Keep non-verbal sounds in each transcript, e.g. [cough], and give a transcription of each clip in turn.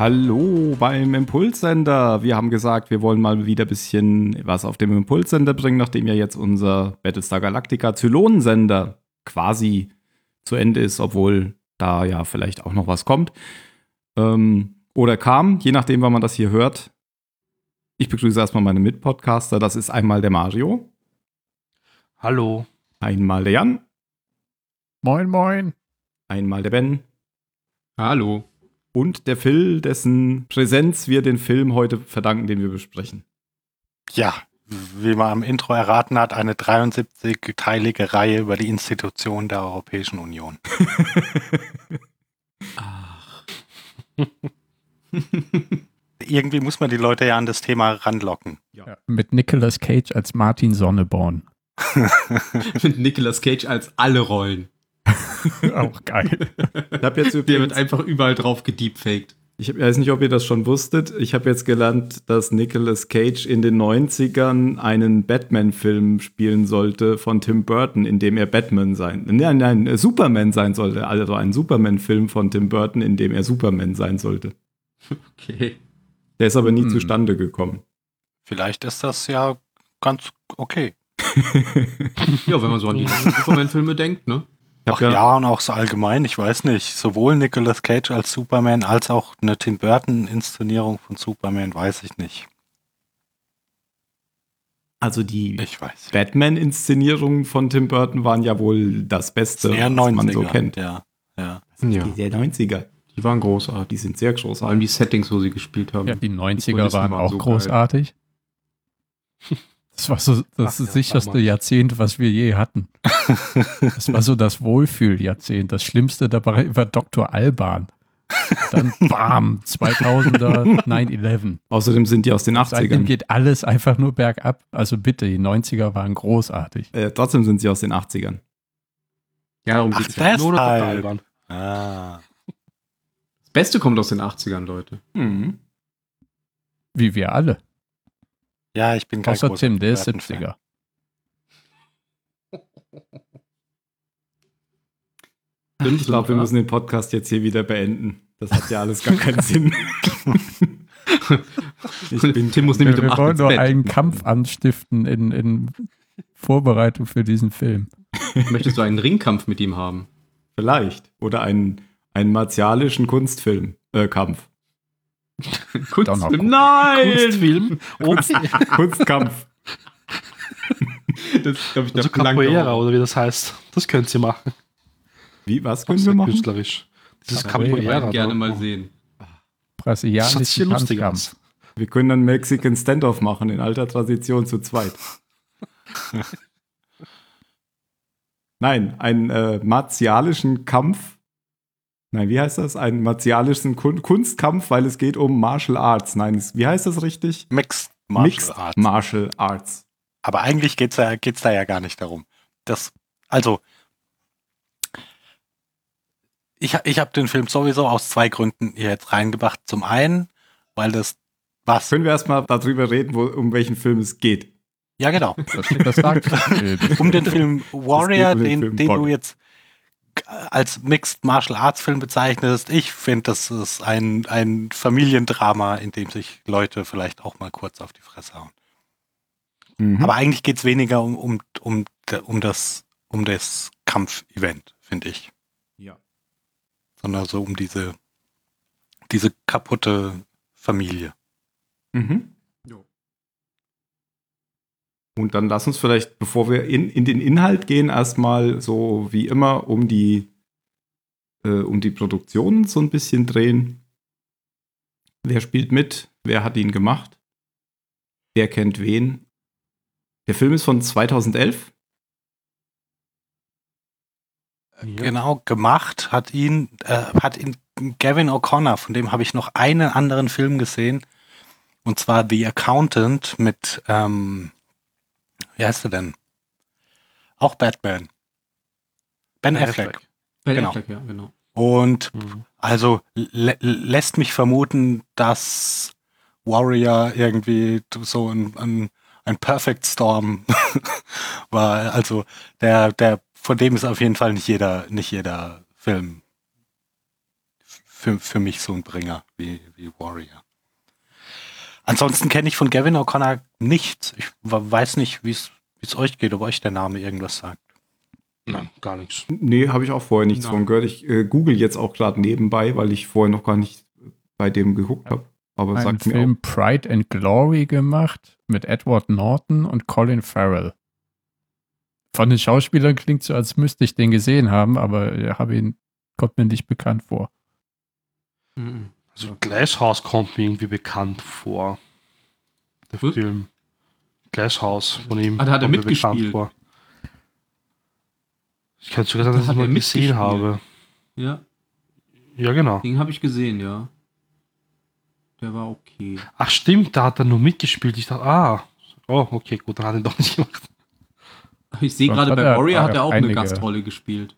Hallo beim Impulssender. Wir haben gesagt, wir wollen mal wieder ein bisschen was auf dem Impulssender bringen, nachdem ja jetzt unser Battlestar Galactica Zylonensender quasi zu Ende ist, obwohl da ja vielleicht auch noch was kommt. Ähm, oder kam, je nachdem, wann man das hier hört. Ich begrüße erstmal meine Mitpodcaster. Das ist einmal der Mario. Hallo. Einmal der Jan. Moin, moin. Einmal der Ben. Hallo. Und der Phil, dessen Präsenz wir den Film heute verdanken, den wir besprechen. Ja, wie man am Intro erraten hat, eine 73-teilige Reihe über die Institutionen der Europäischen Union. [laughs] Ach. Irgendwie muss man die Leute ja an das Thema ranlocken. Ja, mit Nicolas Cage als Martin Sonneborn. [laughs] Mit Nicolas Cage als alle Rollen. [laughs] Auch geil. Ich habe jetzt Der wird einfach überall drauf gedeepfaked. ich weiß nicht, ob ihr das schon wusstet. Ich habe jetzt gelernt, dass Nicolas Cage in den 90ern einen Batman-Film spielen sollte von Tim Burton, in dem er Batman sein, nein, nein, äh, Superman sein sollte. Also ein Superman-Film von Tim Burton, in dem er Superman sein sollte. Okay. Der ist aber nie Hm. zustande gekommen. Vielleicht ist das ja ganz okay. [laughs] Ja, wenn man so an die [laughs] Superman-Filme denkt, ne? Ach hab ja, und auch so allgemein, ich weiß nicht. Sowohl Nicolas Cage als Superman als auch eine Tim Burton-Inszenierung von Superman, weiß ich nicht. Also die. Batman-Inszenierungen von Tim Burton waren ja wohl das Beste, was 90er. man so kennt. Ja, ja. Ja. Die der 90er, Die waren großartig. die sind sehr Vor großartig. allem die Settings, wo sie gespielt haben. Ja, die 90er Kulissen waren waren auch so großartig. [laughs] Das war so das Ach ja, sicherste. Jahrzehnt, was wir je hatten. [laughs] Das war so das Wohlfühljahrzehnt. Das Schlimmste dabei war Dr. Alban. Dann bam, 2000er 9-11. Außerdem sind die aus den Seitdem 80ern. geht alles einfach nur bergab. Also bitte, die 90er waren großartig. Äh, trotzdem sind sie aus den 80ern. Ja, darum Ach, geht's ja. Nur noch total albern. Ah. Das Beste kommt aus den 80ern, Leute. Mhm. Wie wir alle. Ja, ich bin kein Außer Tim, der ist Burton-Fan. 70er. Ich glaube, wir müssen den Podcast jetzt hier wieder beenden. Das hat ja alles gar keinen Sinn. [laughs] ich bin Tim muss Wir, nämlich um wir 8 wollen nur einen Kampf anstiften in, in Vorbereitung für diesen Film. Möchtest du einen Ringkampf mit ihm haben? vielleicht. Oder einen, einen martialischen Kunstfilm, äh, Kampf. [laughs] Kunstfilm? Nein! Kunstfilm? [laughs] Okay. Kunstkampf. Das glaube ich, Also der verlangt Capoeira oder wie das heißt. Das könnt ihr machen. Wie, was Das können ist wir machen? künstlerisch. Dieses Capoeira, Ich gerne ne? mal sehen. Kampfkampf. aus. Wir können dann Mexican Standoff machen, in alter Tradition zu zweit. [laughs] Nein, einen äh, martialischen Kampf. Nein, wie heißt das? Einen martialischen Kun Kunstkampf, weil es geht um Martial Arts. Nein, es, wie heißt das richtig? Mixed Martial Mixed Arts. Martial Arts. Aber eigentlich geht's da, geht's da ja gar nicht darum. Das, also, ich, ich habe den Film sowieso aus zwei Gründen hier jetzt reingebracht. Zum einen, weil das was. Können wir erstmal darüber reden, wo, um welchen Film es geht? Ja, genau. Das, das sagt. [laughs] Um den Film Warrior, um den den, Film den du jetzt als Mixed Martial Arts Film bezeichnest. Ich finde, das ist ein, ein Familiendrama, in dem sich Leute vielleicht auch mal kurz auf die Fresse hauen. Mhm. Aber eigentlich geht's weniger um, um, um, um das, um das Kampfevent, finde ich. ja. Sondern so um diese, diese kaputte Familie. Mhm. Und dann lass uns vielleicht, bevor wir in, in den Inhalt gehen, erstmal so wie immer um die, äh, um die Produktion so ein bisschen drehen. Wer spielt mit? Wer hat ihn gemacht? Wer kennt wen? Der Film ist von 2011. Genau, gemacht hat ihn, äh, hat ihn Gavin O'Connor, von dem habe ich noch einen anderen Film gesehen. Und zwar The Accountant mit, ähm, wie heißt er denn? Auch Batman. Ben Affleck. Ben Genau. Affleck, ja, genau. Und Mhm. also lä lässt mich vermuten, dass Warrior irgendwie so ein, ein, ein Perfect Storm [laughs] war. Also der, der, von dem ist auf jeden Fall nicht jeder, nicht jeder Film für, für mich so ein Bringer. wie, wie Warrior. Ansonsten kenne ich von Gavin O'Connor nichts. Ich weiß nicht, wie es euch geht, ob euch der Name irgendwas sagt. Nein, gar nichts. Nee, habe ich auch vorher nichts Nein. von gehört. Ich äh, google jetzt auch gerade nebenbei, weil ich vorher noch gar nicht bei dem geguckt habe. Aber einen sagt mir Film Pride and Glory gemacht mit Edward Norton und Colin Farrell. Von den Schauspielern klingt so, als müsste ich den gesehen haben, aber ich habe ihn, kommt mir nicht bekannt vor. Mhm. Also Glasshouse kommt mir irgendwie bekannt vor. Der Was? Film. Glasshouse von ihm. Ah, da hat er mitgespielt. vor. Ich kann sogar sagen, Da dass ich hat mal gesehen habe. Ja, Ja, genau. den habe ich gesehen, ja. Der war okay. Ach stimmt, da hat er nur mitgespielt. Ich dachte, ah, oh, okay, gut, dann hat er ihn doch nicht gemacht. Ich sehe gerade bei Warrior hat er auch eine einige- Gastrolle gespielt.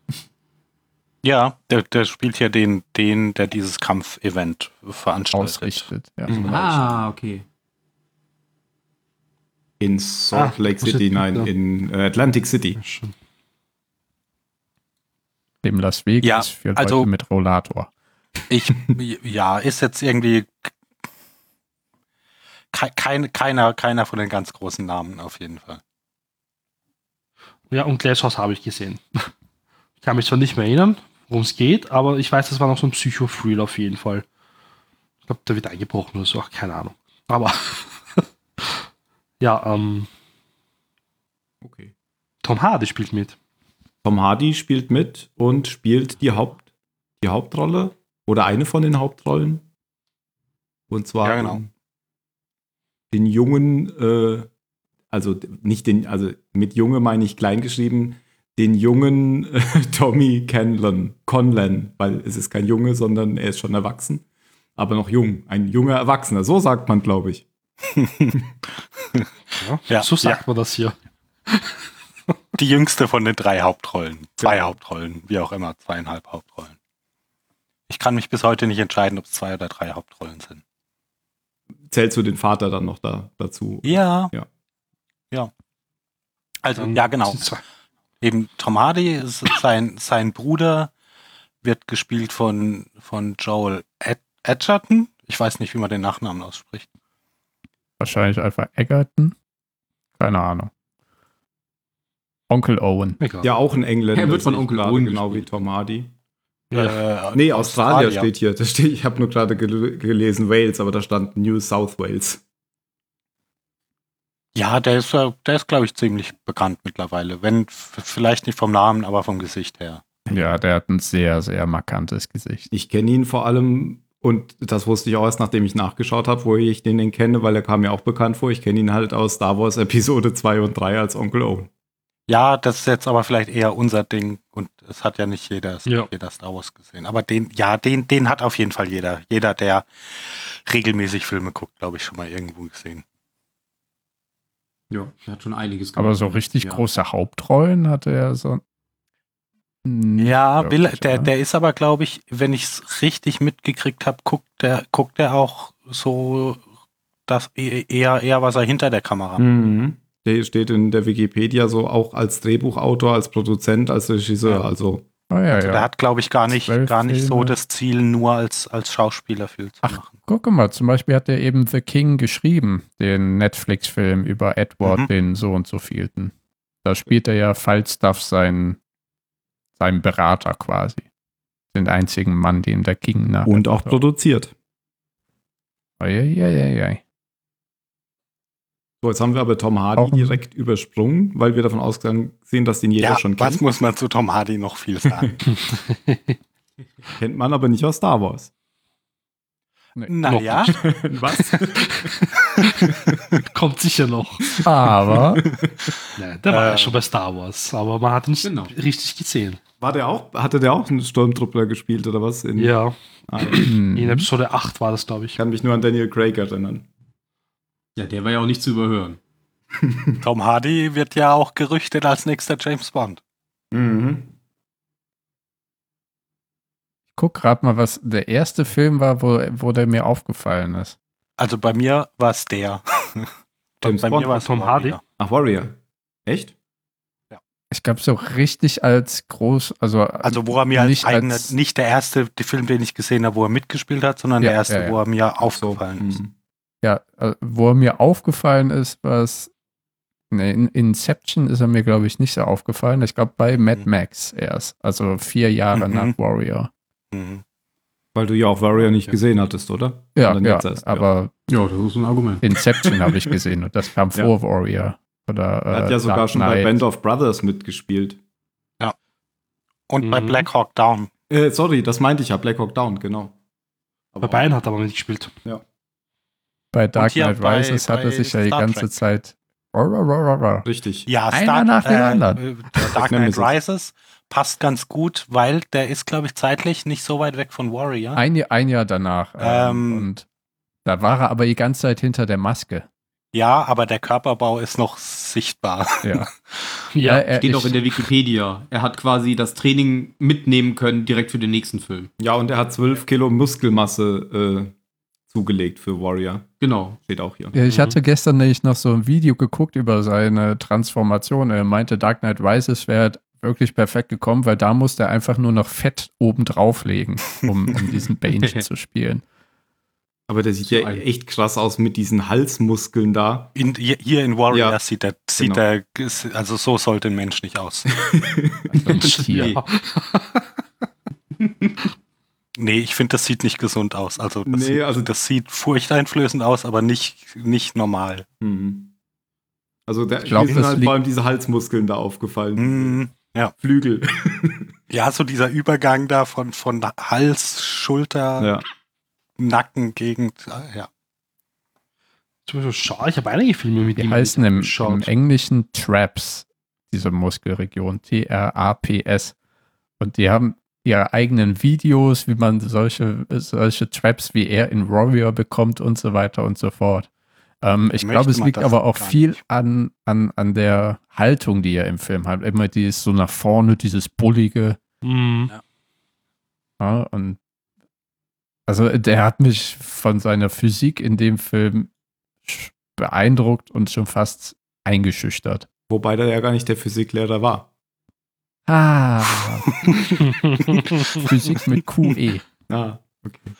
Ja, der, der spielt ja den, den, der dieses Kampfevent veranstaltet. Ausrichtet. Ja. Mhm. Ah, okay. in Salt Ah, Lake City, nein, da? in äh, Atlantic City. Schon. Dem Las Vegas Ja, für Leute also- mit Rollator. Ich, ja, ist jetzt irgendwie ke kein, keiner, keiner von den ganz großen Namen auf jeden Fall. Ja, und Glasshouse habe ich gesehen. [laughs] Ich kann mich zwar nicht mehr erinnern, worum es geht, aber ich weiß, das war noch so ein Psycho-Thriller auf jeden Fall. Ich glaube, der wird eingebrochen oder so, ach, keine Ahnung. Aber [laughs] ja, ähm, Okay. Tom Hardy spielt mit. Tom Hardy spielt mit und spielt die, Haupt, die Hauptrolle oder eine von den Hauptrollen. Und zwar Ja, genau. den, jungen, äh, also nicht den, also mit Junge meine ich klein geschrieben, den jungen äh, [laughs] Tommy Conlon, Conlon, weil es ist kein Junge, sondern er ist schon erwachsen, aber noch jung, ein junger Erwachsener, so sagt man, glaube ich. [laughs] Ja, Ja, so sagt ja. man das hier. [laughs] Die jüngste von den drei Hauptrollen. Zwei Hauptrollen, wie auch immer, zweieinhalb Hauptrollen. Ich kann mich bis heute nicht entscheiden, ob es zwei oder drei Hauptrollen sind. Zählst du den Vater dann noch da, dazu? Ja. Ja. Ja. Also, Dann ja, genau. Eben Tom Hardy, ist sein, sein Bruder wird gespielt von, von Joel Ed Edgerton. Ich weiß nicht, wie man den Nachnamen ausspricht. Wahrscheinlich einfach Egerton. Keine Ahnung. Onkel Owen. Egal. Ja, auch ein Engländer. Er wird von Onkel Owen Genau wie. Tom Hardy. Ja. Äh, Nee, Australier steht hier. Da steht, ich habe nur gerade gel gelesen Wales, aber da stand New South Wales. Ja, der ist, äh, der ist, glaube ich, ziemlich bekannt mittlerweile. Wenn, vielleicht nicht vom Namen, aber vom Gesicht her. Ja, der hat ein sehr, sehr markantes Gesicht. Ich kenne ihn vor allem, und das wusste ich auch erst, nachdem ich nachgeschaut habe, wo ich den denn kenne, weil er kam mir auch bekannt vor. Ich kenne ihn halt aus Star Wars Episode 2 und 3 als Onkel Owen. Ja, das ist jetzt aber vielleicht eher unser Ding und es hat ja nicht jeder, Ja. jeder Star Wars gesehen. Aber den, ja, den, den hat auf jeden Fall jeder. Jeder, der regelmäßig Filme guckt, glaube ich, schon mal irgendwo gesehen. Ja, er hat schon einiges Aber so gemacht. richtig ja. große Hauptrollen hatte er so. Ja, will, der, der ist aber, glaube ich, wenn ich es richtig mitgekriegt habe, guckt der, guckt der auch so das e- eher, eher was er hinter der Kamera. Mhm. Der steht in der Wikipedia so auch als Drehbuchautor, als Produzent, als Regisseur. Ja. Also Oh, ja, Also ja. der hat, glaube ich, gar nicht, Zwölf gar nicht so das Ziel, nur als, als Schauspieler viel zu Ach, machen. Guck mal, zum Beispiel hat er eben The King geschrieben, den Netflix-Film über Edward, Mhm. den so und so vielten. Da spielt er ja Falstaff sein, sein Berater quasi. Den einzigen Mann, den der King nach. und auch produziert. Eieieiei. So, jetzt haben wir aber Tom Hardy Auch direkt übersprungen, weil wir davon ausgegangen sind, dass den jeder Ja, schon was kennt. muss man zu Tom Hardy noch viel sagen? [laughs] Kennt man aber nicht aus Star Wars. naja, [laughs] [laughs] Was? Kommt sicher noch. Aber Nein, der war Äh. ja schon bei Star Wars, aber man hat ihn nicht Genau. richtig gesehen. War der auch, hatte der auch einen Sturmtruppler gespielt oder was? In, Ja, Ah, in Episode 8 war das, glaube ich ich. kann mich nur an Daniel Craig erinnern. Ja, der war ja auch nicht zu überhören. [laughs] Tom Hardy wird ja auch gerüchtet als nächster James Bond. Mhm. ich guck gerade mal, was der erste Film war, wo, wo der mir aufgefallen ist. Also bei mir war es der. [laughs] James bei Bond mir war es Tom Hardy? Warrior. Ach, Warrior. Echt? ich glaube, so richtig als groß, also, Also wo er mir als nicht eigener, als- nicht der erste die Film, den ich gesehen habe, wo er mitgespielt hat, sondern Ja, der erste, ja, ja. wo er mir aufgefallen ist. Mhm. Ja, äh, wo er mir aufgefallen ist, was, ne, in Inception ist er mir, glaube ich, nicht so aufgefallen. Ich glaube, bei Mad Mhm. Max erst, also vier Jahre Mhm. nach Warrior. Mhm. Weil du ja auch Warrior nicht gesehen hattest, oder? Ja, Oder ja, erst, aber Ja, das ist ein Argument. Inception habe ich gesehen und das kam [laughs] Ja. vor Warrior. Oder, Er hat äh, ja sogar Dark schon bei Knight. Band of Brothers mitgespielt. Und bei Mhm. Black Hawk Down. Äh, sorry, das meinte ich ja, Black Hawk Down, genau. Bei beiden hat er aber nicht gespielt. Bei Dark Knight bei- Rises hat er sich ja die Star ganze Trek. Zeit. Richtig. Ja, Einer nach dem anderen. äh, Dark Knight. Rises passt ganz gut, weil der ist, glaube ich, zeitlich nicht so weit weg von Warrior. Ein, Jahr- ein Jahr danach. Ähm, Ähm, und da war er aber die ganze Zeit hinter der Maske. Ja, aber der Körperbau ist noch sichtbar. Ja. [laughs] Ja, er, Steht auch ich- in der Wikipedia. Er hat quasi das Training mitnehmen können direkt für den nächsten Film. Ja, und er hat 12 Kilo Muskelmasse äh, zugelegt für Warrior. Genau. Steht auch hier. Ja, ich Mhm. hatte gestern nämlich noch so ein Video geguckt über seine Transformation. Er meinte, Dark Knight Rises wäre wirklich perfekt gekommen, weil da musste er einfach nur noch Fett oben drauflegen, um, um diesen Bane [laughs] zu spielen. Aber der sieht So ja ein- echt krass aus mit diesen Halsmuskeln da. In, hier in Warrior Ja, sieht er, sieht genau. er, also so sollte ein Mensch nicht aus. [laughs] Also ein Tier. [laughs] ja. Nee, ich finde, das sieht nicht gesund aus. Also das, Nee, sieht, also- das sieht furchteinflößend aus, aber nicht, nicht normal. Mhm. Also der, Ich glaub, mir sind halt vor allem diese Halsmuskeln da aufgefallen. Mhm. Flügel. [laughs] Ja, so dieser Übergang da von, von Hals, Schulter, ja. Nacken, Gegend. Ja. Zum Beispiel, schau, ich habe einige Filme mit Die ihm heißen im, im. Englischen Traps, diese Muskelregion, T-R-A-P-S. Und die haben ihre eigenen Videos, wie man solche, solche Traps wie er in Warrior bekommt und so weiter und so fort. Ähm, ich glaube, es liegt aber auch viel an, an, an der Haltung, die er im Film hat. Immer dieses so nach vorne, dieses bullige. Mhm. Ja, und also der hat mich von seiner Physik in dem Film beeindruckt und schon fast eingeschüchtert. Wobei der ja gar nicht der Physiklehrer war. Ah, [laughs] Physik mit QE. Ah, okay.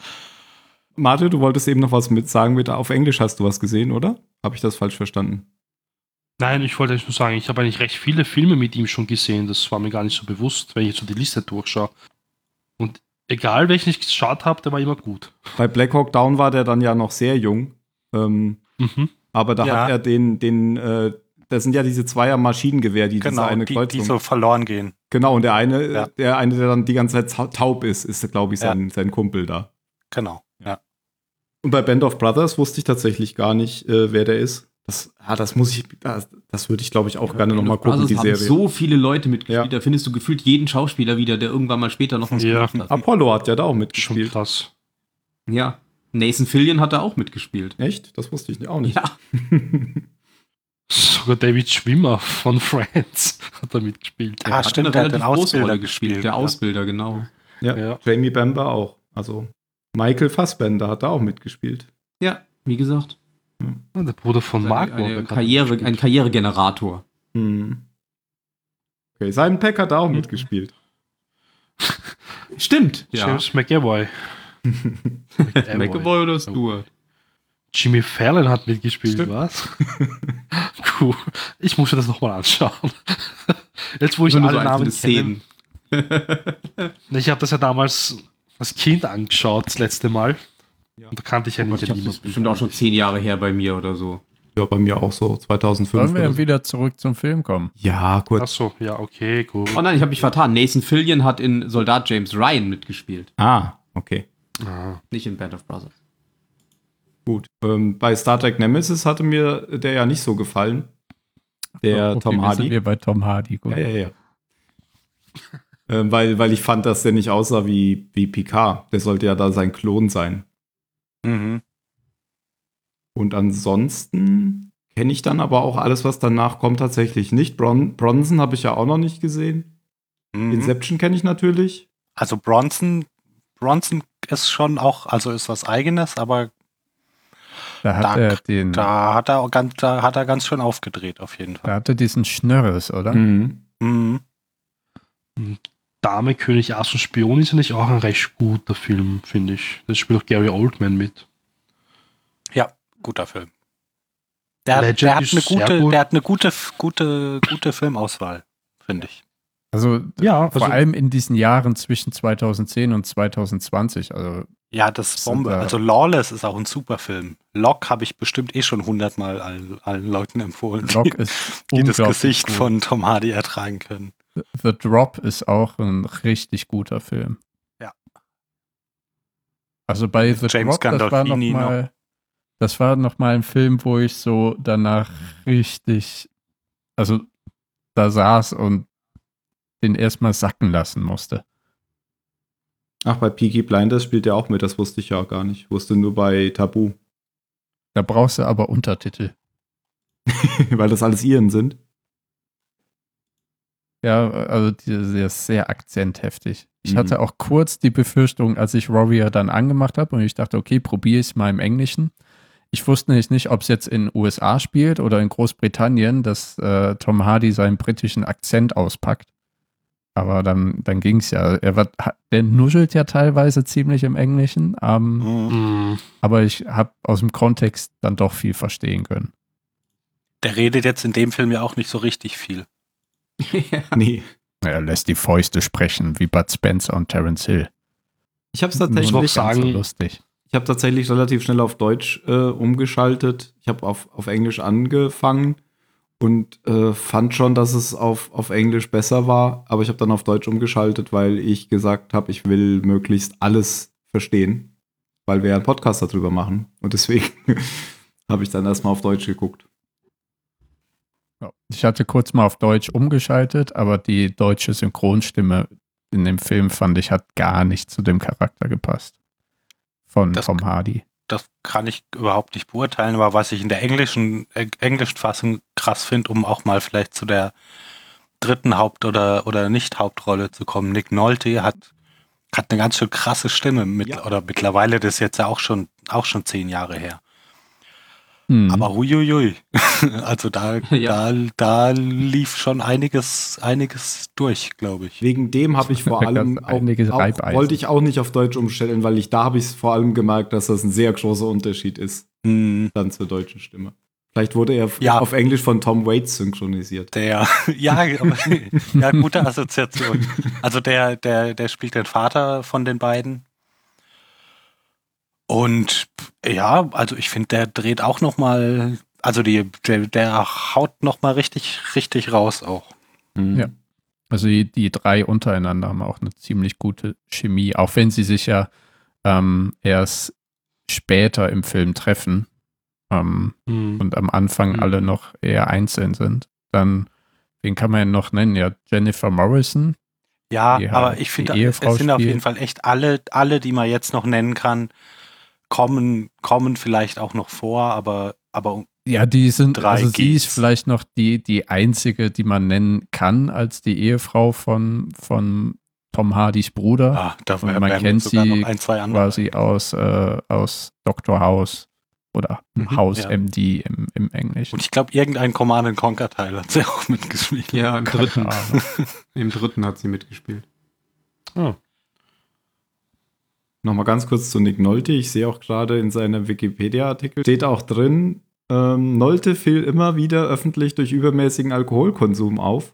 Marte, du wolltest eben noch was mit sagen. Mit, auf Englisch hast du was gesehen, oder? Habe ich das falsch verstanden? Nein, ich wollte eigentlich nur sagen, ich habe eigentlich recht viele Filme mit ihm schon gesehen. Das war mir gar nicht so bewusst, wenn ich jetzt so die Liste durchschaue. Und egal welchen ich geschaut habe, der war immer gut. Bei Black Hawk Down war der dann ja noch sehr jung. Ähm, Mhm. aber da Ja. hat er den, den, äh, das sind ja diese Zweier Maschinengewehr, die Genau, diese eine die, Kreuzung. die so verloren gehen. genau, und der eine, Ja. der eine, der dann die ganze Zeit taub ist, ist, glaube ich, sein, sein Kumpel da. Genau. Ja. Und bei Band of Brothers wusste ich tatsächlich gar nicht, äh, wer der ist. Das, ah, das muss ich, das, das würde ich, glaube ich, auch gerne nochmal gucken, Also die es Serie. haben so viele Leute mitgespielt. Ja. Da findest du gefühlt jeden Schauspieler wieder, der irgendwann mal später noch was Ja. gemacht hat. Apollo hat ja da auch Schon mitgespielt. krass. Ja. Nathan Fillion hat da auch mitgespielt. Echt? Das wusste ich auch nicht. Ja. [laughs] Sogar David Schwimmer von Friends [laughs] hat da mitgespielt. Ah, Hat stimmt, der hat den Ausbilder gespielt. Der ja. Ausbilder, genau. Ja, Ja. Jamie Bamber auch. Also Michael Fassbender hat da auch mitgespielt. Ja, wie gesagt. Ah, Der Bruder von Mark eine, eine Wahlberg hat Karriere, ein Karrieregenerator. Hm. Okay, Simon Peck hat da auch mitgespielt. Stimmt. [laughs] Ja. James McAvoy. [laughs] McAvoy oder Stewart? Jimmy Fallon hat mitgespielt, Stimmt. was? [laughs] cool. Ich muss mir das nochmal anschauen. [laughs] Jetzt, wo ich Nur alle so Namen kenne. [laughs] Ich habe das ja damals als Kind angeschaut, das letzte Mal. Ja. Und da kannte ich ja Oh Gott, nicht ich das bestimmt auch schon zehn Jahre her bei mir oder so. Ja, bei mir auch so 2005. Sollen wir so. wieder zurück zum Film kommen? Ja, Ach kurz. so, ja, okay, gut. Oh nein, ich habe mich vertan. Nathan Fillion hat in Soldat James Ryan mitgespielt. Ah, okay. Ah. Nicht in Band of Brothers. Gut. Ähm, bei Star Trek Nemesis hatte mir der ja nicht so gefallen. Der Okay, Tom Hardy. Sind wir bei Tom Hardy. Gut. Ja, ja, ja. ähm, weil, weil ich fand, dass der nicht aussah wie, wie Picard. Der sollte ja da sein Klon sein. Mhm. Und ansonsten kenne ich dann aber auch alles, was danach kommt, tatsächlich nicht. Bron Bronson habe ich ja auch noch nicht gesehen. Mhm. Inception kenne ich natürlich. Also Bronson, Bronson ist schon auch, also ist was eigenes, aber Da hat Da- er den, da hat er auch ganz, da hat er ganz schön aufgedreht auf jeden da Fall. hat er diesen Schnörres, oder? Mhm. Mhm. Dame, König, Ass und Spion ist ja nicht auch ein recht guter Film, finde ich. Das spielt auch Gary Oldman mit. Ja, guter Film. Der, hat- der hat eine gute, gut. der hat eine gute, gute, gute Filmauswahl, finde ich. Also Ja, vor also- allem in diesen Jahren zwischen 2010 und 2020. Also Ja, das ist Bombe. Also Lawless ist auch ein super Film. Lock habe ich bestimmt eh schon hundertmal allen, allen Leuten empfohlen, Lock die, ist die das Gesicht gut. von Tom Hardy ertragen können. The Drop ist auch ein richtig guter Film. Ja. Also bei The James Drop, das war noch Gandolfini mal, das war noch mal ein Film, wo ich so danach richtig, also da saß und den erstmal sacken lassen musste. Ach, bei Peaky Blinders spielt er auch mit, das wusste ich ja gar nicht. Wusste nur bei Tabu, Da brauchst du aber Untertitel. [laughs] weil das alles Iren sind. Ja, also der ist sehr akzentheftig. Ich Mhm. hatte auch kurz die Befürchtung, als ich Warrior dann angemacht habe und ich dachte, okay, probiere ich es mal im Englischen. Ich wusste nämlich nicht, ob es jetzt in USA spielt oder in Großbritannien, dass äh, Tom Hardy seinen britischen Akzent auspackt. Aber dann, dann ging es ja. Er ha- der nuschelt ja teilweise ziemlich im Englischen, ähm, Mhm. Aber ich habe aus dem Kontext dann doch viel verstehen können. Der redet jetzt in dem Film ja auch nicht so richtig viel. [laughs] Nee. Er lässt die Fäuste sprechen, wie Bud Spencer und Terence Hill. Ich habe es tatsächlich, auch ganz so sagen- lustig. ich habe tatsächlich relativ schnell auf Deutsch äh, umgeschaltet. Ich habe auf, auf Englisch angefangen und äh, fand schon, dass es auf, auf Englisch besser war. Aber ich habe dann auf Deutsch umgeschaltet, weil ich gesagt habe, ich will möglichst alles verstehen, weil wir ja einen Podcast darüber machen. Und deswegen [laughs] habe ich dann erstmal auf Deutsch geguckt. Ich hatte kurz mal auf Deutsch umgeschaltet, aber die deutsche Synchronstimme in dem Film fand ich hat gar nicht zu dem Charakter gepasst. Von Das- Tom Hardy. Kann ich überhaupt nicht beurteilen, aber was ich in der englischen äh, englischen Fassung krass finde, um auch mal vielleicht zu der dritten Haupt- oder, oder Nicht-Hauptrolle zu kommen. Nick Nolte hat, hat eine ganz schön krasse Stimme mit, Ja. oder mittlerweile, das ist jetzt ja auch schon, auch schon zehn Jahre her. Hm. Aber huiuiui. [laughs] Also da, Ja. da, da lief schon einiges, einiges durch, glaube ich. Wegen dem habe ich vor [laughs] allem auch, auch wollte ich auch nicht auf Deutsch umstellen, weil ich da habe ich vor allem gemerkt, dass das ein sehr großer Unterschied ist Hm, dann zur deutschen Stimme. Vielleicht wurde er Ja. auf Englisch von Tom Waits synchronisiert. Der, [laughs] ja, aber, ja, gute Assoziation. Also der, der, der spielt den Vater von den beiden. Und ja, also ich finde, der dreht auch noch mal, also die, der, der haut noch mal richtig, richtig raus auch. Mhm. Ja. Also die, die drei untereinander haben auch eine ziemlich gute Chemie, auch wenn sie sich ja ähm, erst später im Film treffen ähm, mm. und am Anfang Mhm. alle noch eher einzeln sind. Dann, wen kann man ja noch nennen? Ja, Jennifer Morrison. Ja, aber halt ich finde, es sind auf jeden Fall echt alle, alle, die man jetzt noch nennen kann, kommen, kommen vielleicht auch noch vor, aber, aber Ja, die sind, Drei also sie ist vielleicht noch die, die einzige, die man nennen kann als die Ehefrau von, von Tom Hardys Bruder. ah, da Und man kennt sogar sie noch ein, zwei andere. quasi aus, äh, aus Dr. House oder Mhm, House ja. MD im, im Englischen. Und ich glaube, irgendein Command Conquer Teil hat sie [laughs] auch mitgespielt. Ja, im dritten. [laughs] Im dritten hat sie mitgespielt. Oh. Nochmal ganz kurz zu Nick Nolte. Ich sehe auch gerade in seinem Wikipedia-Artikel, steht auch drin, ähm, Nolte fiel immer wieder öffentlich durch übermäßigen Alkoholkonsum auf.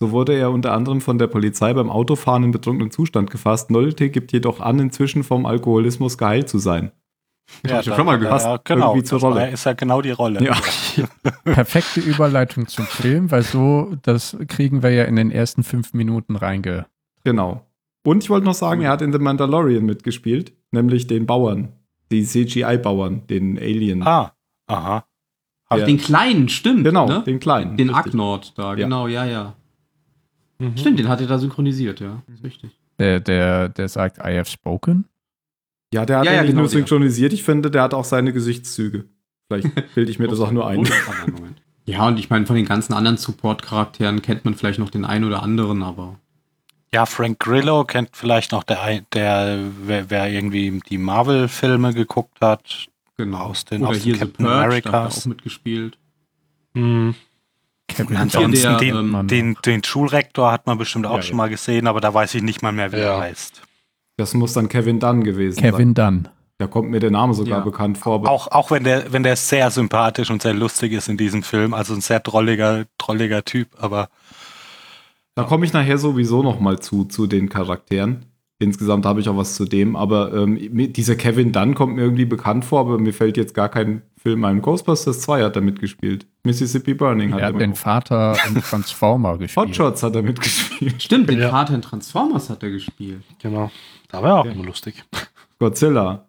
So wurde er unter anderem von der Polizei beim Autofahren in betrunkenem Zustand gefasst. Nolte gibt jedoch an, inzwischen vom Alkoholismus geheilt zu sein. Hab ich ja schon mal gehört. Ja, genau. Irgendwie zur Rolle. ist ja genau die Rolle. Ja. [laughs] Perfekte Überleitung zum Film, weil so, das kriegen wir ja in den ersten fünf Minuten reinge. Genau. Und ich wollte noch sagen, er hat in The Mandalorian mitgespielt, nämlich den Bauern, die CGI-Bauern, den Alien. Ah, aha. Ach, Ja. den kleinen, stimmt. genau, ne? den kleinen. Den. Agnord da, Ja. genau, ja, ja. Mhm. Stimmt, den hat er da synchronisiert, ja. Mhm. Ist richtig. Der, der, der sagt, I have spoken. Ja, der hat Ja, ja, genau nur synchronisiert, ich finde, der hat auch seine Gesichtszüge. Vielleicht [laughs] bilde ich mir das auch nur ein. Ja, und ich meine, von den ganzen anderen Support-Charakteren kennt man vielleicht noch den einen oder anderen, aber Ja, Frank Grillo kennt vielleicht noch der, der wer, wer irgendwie die Marvel-Filme geguckt hat. genau. Aus den- oder aus den hier The Captain Purge, da hat er Americas. auch mitgespielt. Mm. Kevin Ansonsten der, den, ähm, den, den Schulrektor hat man bestimmt auch Ja, schon mal gesehen, aber da weiß ich nicht mal mehr, wie Ja. er heißt. Das muss dann Kevin Dunn gewesen sein. Kevin Dunn. Da kommt mir der Name sogar Ja. bekannt vor. Auch, auch wenn der, wenn der sehr sympathisch und sehr lustig ist in diesem Film, also ein sehr drolliger, drolliger Typ, aber Da komme ich nachher sowieso noch mal zu, zu den Charakteren. Insgesamt habe ich auch was zu dem, aber ähm, dieser Kevin Dunn kommt mir irgendwie bekannt vor, aber mir fällt jetzt gar kein Film ein. Ghostbusters 2 hat er mitgespielt. Mississippi Burning hat Er er hat den mitgespielt. Vater in Transformer gespielt. Hotshots hat er mitgespielt. Stimmt, den Ja. Vater in Transformers hat er gespielt. Genau. Da war er auch Ja. immer lustig. Godzilla.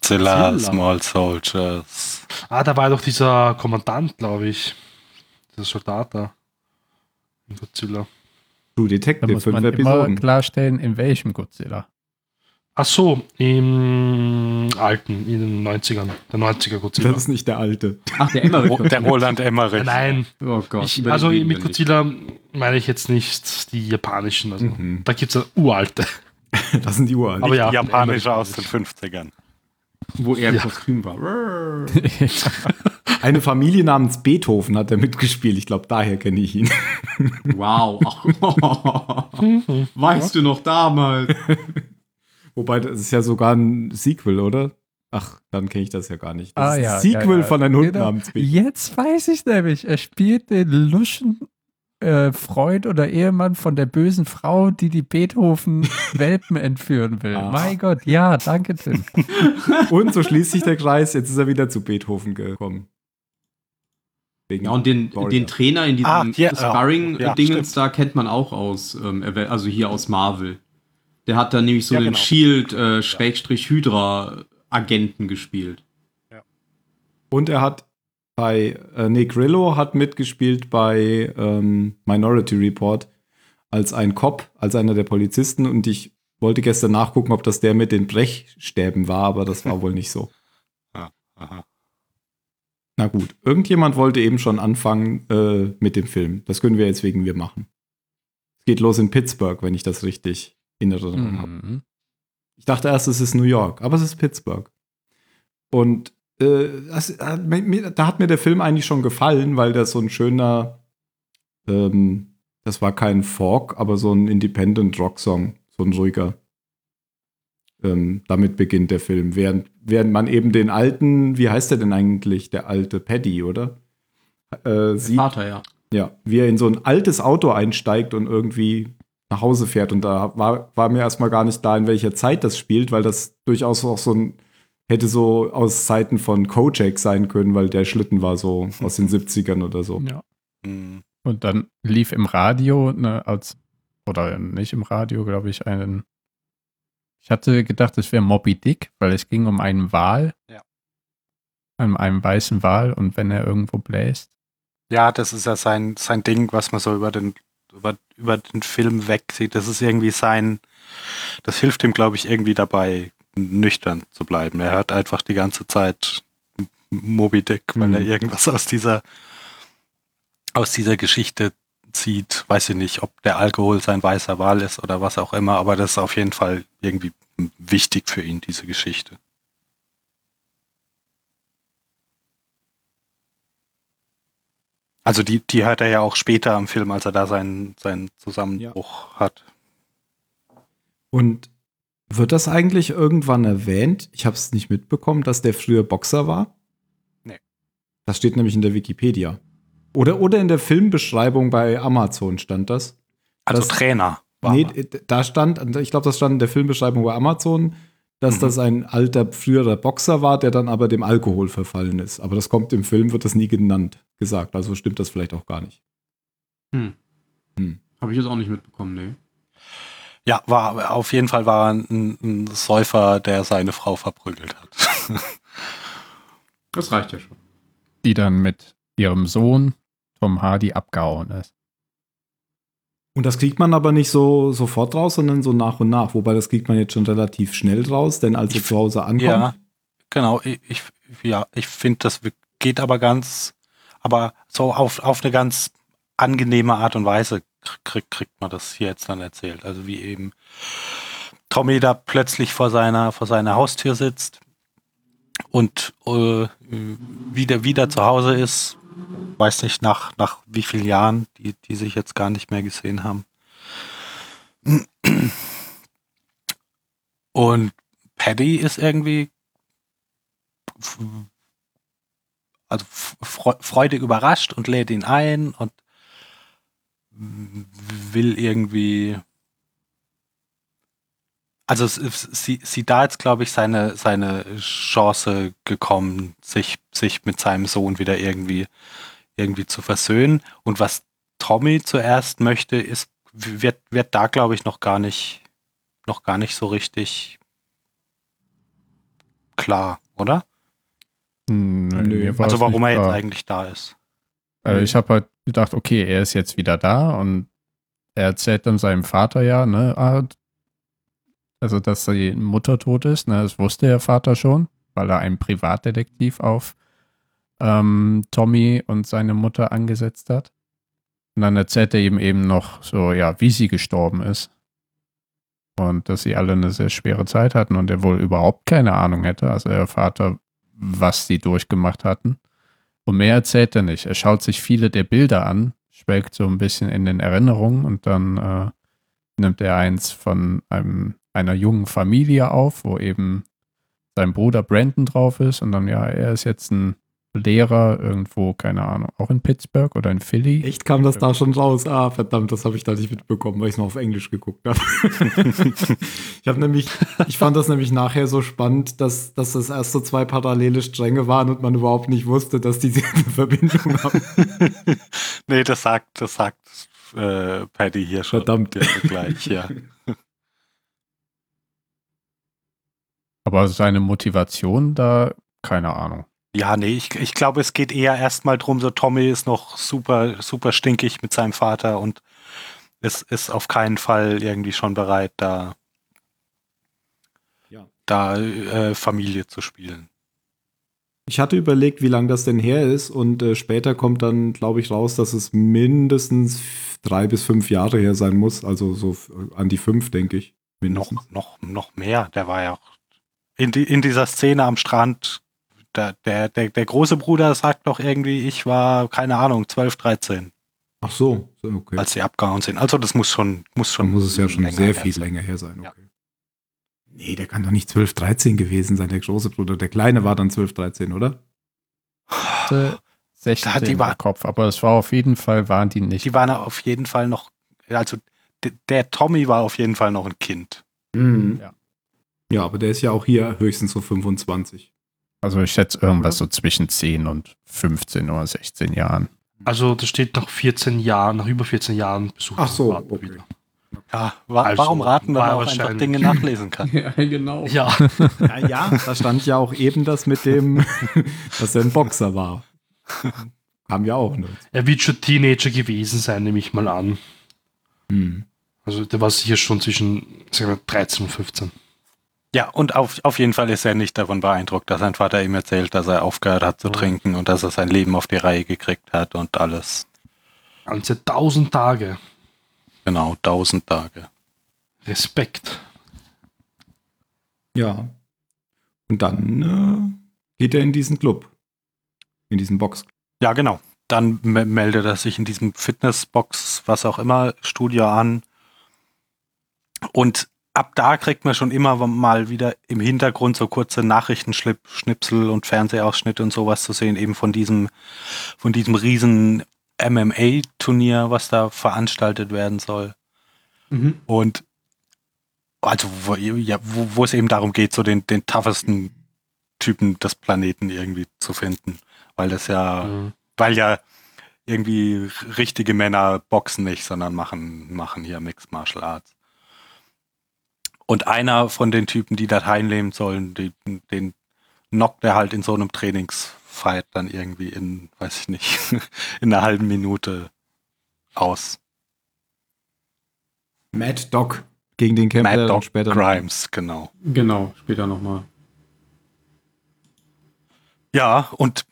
Zilla, Zilla. Small Soldiers. Ah, da war doch dieser Kommandant, glaube ich. Dieser Soldat da. Godzilla. True Da Detective, muss fünf man immer Episoden. klarstellen, in welchem Godzilla. Ach so, im alten, in den 90ern. Der 90er Godzilla. Das ist nicht der alte. Ach, der Emmerich. Der Roland Emmerich. Nein, Oh Gott. ich, also mit. Godzilla meine ich jetzt nicht die japanischen. Also Mhm. Da gibt es ja uralte. [laughs] Das sind die uralten. Aber ja, Die japanische aus den 50ern. Wo er im Ja. Kostüm war. Eine Familie namens Beethoven hat er mitgespielt. Ich glaube, daher kenne ich ihn. Wow. [laughs] weißt du noch damals? Wobei, das ist ja sogar ein Sequel, oder? Ach, dann kenne ich das ja gar nicht. Das Ah, ist ja, ein Sequel ja, ja. von einem Hund Genau. namens Beethoven. Jetzt weiß ich nämlich, er spielt den luschen äh, Freund oder Ehemann von der bösen Frau, die die Beethoven-Welpen [laughs] entführen will. Ah. Mein Gott, ja, danke, Tim. [laughs] Und so schließt sich der Kreis. Jetzt ist er wieder zu Beethoven gekommen. Wegen Ja, und den, den Trainer in diesem Ah, ja, ja, Sparring-Dingens stimmt. da kennt man auch aus, ähm, also hier aus Marvel. Der hat dann nämlich so Ja, den genau. Shield äh, gespielt. Und er hat bei äh, Nick Grillo hat mitgespielt bei ähm, Minority Report als ein Cop, als einer der Polizisten. Und ich wollte gestern nachgucken, ob das der mit den Brechstäben war, aber das war [laughs] wohl nicht so. Aha. Na gut, irgendjemand wollte eben schon anfangen äh, mit dem Film. Das können wir jetzt wegen wir machen. Es geht los in Pittsburgh, wenn ich das richtig in habe. Mhm. Ich dachte erst, es ist New York, aber es ist Pittsburgh. Und äh, das, mir- da hat mir der Film eigentlich schon gefallen, weil der so ein schöner, ähm, das war kein Folk, aber so ein Independent Rock Song, so ein ruhiger. Ähm, damit beginnt der Film, während, während man eben den alten, wie heißt der denn eigentlich, der alte Paddy, oder? Äh, sieht, Vater, ja. ja, wie er in so ein altes Auto einsteigt und irgendwie nach Hause fährt. Und da war, war mir erstmal gar nicht klar, in welcher Zeit das spielt, weil das durchaus auch so ein, hätte so aus Zeiten von Kojak sein können, weil der Schlitten war so aus den 70ern oder so. Ja. Hm. Und dann lief im Radio, ne, als, oder nicht im Radio, glaube ich, einen. Ich hatte gedacht, es wäre Moby Dick, weil es ging um einen Wal. Ja. Um einen weißen Wal und wenn er irgendwo bläst. Ja, das ist ja sein, sein Ding, was man so über den, über, über den Film wegsieht. Das ist irgendwie sein, das hilft ihm, glaube ich, irgendwie dabei, nüchtern zu bleiben. Er hört einfach die ganze Zeit Moby Dick, weil Mhm. er irgendwas aus dieser, aus dieser Geschichte zieht. Weiß ich nicht, ob der Alkohol sein weißer Wal ist oder was auch immer, aber das ist auf jeden Fall irgendwie wichtig für ihn, diese Geschichte. Also die, die hört er ja auch später im Film, als er da seinen, seinen Zusammenbruch hat. Und wird das eigentlich irgendwann erwähnt? Ich habe es nicht mitbekommen, dass der früher Boxer war. Nee. Das steht nämlich in der Wikipedia. Oder, oder in der Filmbeschreibung bei Amazon stand das. Also Das- Trainer. War nee, da stand, ich glaube, das stand in der Filmbeschreibung bei Amazon, dass Mhm. das ein alter früherer Boxer war, der dann aber dem Alkohol verfallen ist. Aber das kommt im Film, wird das nie genannt, gesagt. Also stimmt das vielleicht auch gar nicht. Hm. Hm. Habe ich jetzt auch nicht mitbekommen, ne? Ja, war auf jeden Fall war er ein, ein Säufer, der seine Frau verprügelt hat. Das reicht ja schon. die dann mit ihrem Sohn Tom Hardy abgehauen ist. Und das kriegt man aber nicht so sofort raus, sondern so nach und nach. Wobei das kriegt man jetzt schon relativ schnell raus, denn als er Ich zu Hause ankommt, Ja, genau. Ich, ich ja, ich finde, das geht aber ganz, aber so auf, auf eine ganz angenehme Art und Weise kriegt, kriegt man das hier jetzt dann erzählt. Also wie eben Tommy da plötzlich vor seiner, vor seiner Haustür sitzt und äh, wieder, wieder zu Hause ist, weiß nicht, nach, nach wie vielen Jahren, die, die sich jetzt gar nicht mehr gesehen haben. Und Paddy ist irgendwie also freudig überrascht und lädt ihn ein und will irgendwie also sie, sie da jetzt, glaube ich, seine, seine Chance gekommen, sich, sich mit seinem Sohn wieder irgendwie, irgendwie zu versöhnen. Und was Tommy zuerst möchte, ist, wird, wird da, glaube ich, noch gar nicht, noch gar nicht so richtig klar, oder? Hm, Nö. Also warum nicht er jetzt klar. eigentlich da ist. Also ich habe halt gedacht, okay, er ist jetzt wieder da und er erzählt dann seinem Vater ja, ne, ah, also dass die Mutter tot ist, ne, das wusste der Vater schon, weil er einen Privatdetektiv auf ähm, Tommy und seine Mutter angesetzt hat. Und dann erzählt er ihm eben noch so, ja, wie sie gestorben ist. Und dass sie alle eine sehr schwere Zeit hatten und er wohl überhaupt keine Ahnung hätte, also der Vater, was sie durchgemacht hatten. Und mehr erzählt er nicht. Er schaut sich viele der Bilder an, schwelgt so ein bisschen in den Erinnerungen und dann äh, nimmt er eins von einem, einer jungen Familie auf, wo eben sein Bruder Brandon drauf ist und dann, ja, er ist jetzt ein Lehrer irgendwo, keine Ahnung, auch in Pittsburgh oder in Philly. Echt kam das da schon raus? Ah, verdammt, das habe ich da nicht mitbekommen, weil ich es noch auf Englisch geguckt habe. [laughs] ich habe nämlich, ich fand das nämlich nachher so spannend, dass, dass das erst so zwei parallele Stränge waren und man überhaupt nicht wusste, dass die [laughs] eine Verbindung haben. [laughs] nee, das sagt, das sagt äh, Paddy hier schon. Verdammt. Gleich, ja. Aber seine Motivation da, keine Ahnung. Ja, nee, ich, ich glaube, es geht eher erstmal drum, so Tommy ist noch super, super stinkig mit seinem Vater und ist, ist auf keinen Fall irgendwie schon bereit, da, Ja. da äh, Familie zu spielen. Ich hatte überlegt, wie lange das denn her ist und äh, später kommt dann, glaube ich, raus, dass es mindestens drei bis fünf Jahre her sein muss. Also so f- an die fünf, denke ich. Mindestens. Noch, noch, noch mehr. Der war ja auch in, die, in dieser Szene am Strand. Der, der, der, der große Bruder sagt doch irgendwie, ich war, keine Ahnung, 12, 13, Ach so, okay. als sie abgehauen sind. Also das muss schon, muss schon. Dann muss es ja schon sehr viel sein. länger her sein. Ja. Okay. Nee, der kann doch nicht 12, 13 gewesen sein, der große Bruder. Der kleine war dann 12, 13, oder? hatte 16 Da hat die im war- Kopf, aber es war auf jeden Fall, waren die nicht. Die waren auf jeden Fall noch, also der Tommy war auf jeden Fall noch ein Kind. Mhm. Ja. Ja, aber der ist ja auch hier höchstens so 25. Also ich schätze irgendwas so zwischen 10 und 15 oder 16 Jahren. Also da steht nach 14 Jahren, nach über 14 Jahren besucht Ach so, okay. wieder. Ja, wa Also, warum raten, wenn war man auch einfach Dinge nachlesen kann? [laughs] Ja, genau. Ja, Ja, ja, da stand ja auch eben das mit dem, [laughs] dass er ein Boxer war. Kam ja auch. Ne? er wird schon Teenager gewesen sein, nehme ich mal an. Hm. Also der war sicher schon zwischen sagen wir, 13 und 15. Ja, und auf, auf jeden Fall ist er nicht davon beeindruckt, dass sein Vater ihm erzählt, dass er aufgehört hat zu Ja. trinken und dass er sein Leben auf die Reihe gekriegt hat und alles. Ganze 1000 Tage. Genau, tausend Tage. Respekt. Ja. Und dann äh, geht er in diesen Club. In diesen Box. Ja, genau. Dann me- meldet er sich in diesem Fitnessbox, was auch immer, Studio an. Und ab da kriegt man schon immer mal wieder im Hintergrund so kurze Nachrichtenschnipsel und Fernsehausschnitte und sowas zu sehen, eben von diesem, von diesem riesen MMA-Turnier, was da veranstaltet werden soll. Mhm. Und also wo, ja, wo, wo es eben darum geht, so den, den toughesten Typen des Planeten irgendwie zu finden. Weil das ja, Mhm. weil ja irgendwie richtige Männer boxen nicht, sondern machen, machen hier Mixed Martial Arts. Und einer von den Typen, die da teilnehmen sollen, die, den knockt er halt in so einem Trainingsfight dann irgendwie in, weiß ich nicht, [laughs] in einer halben Minute aus. Mad Dog. Gegen den kämpft Mad Dog später. Grimes, genau. Genau, später nochmal. Ja, und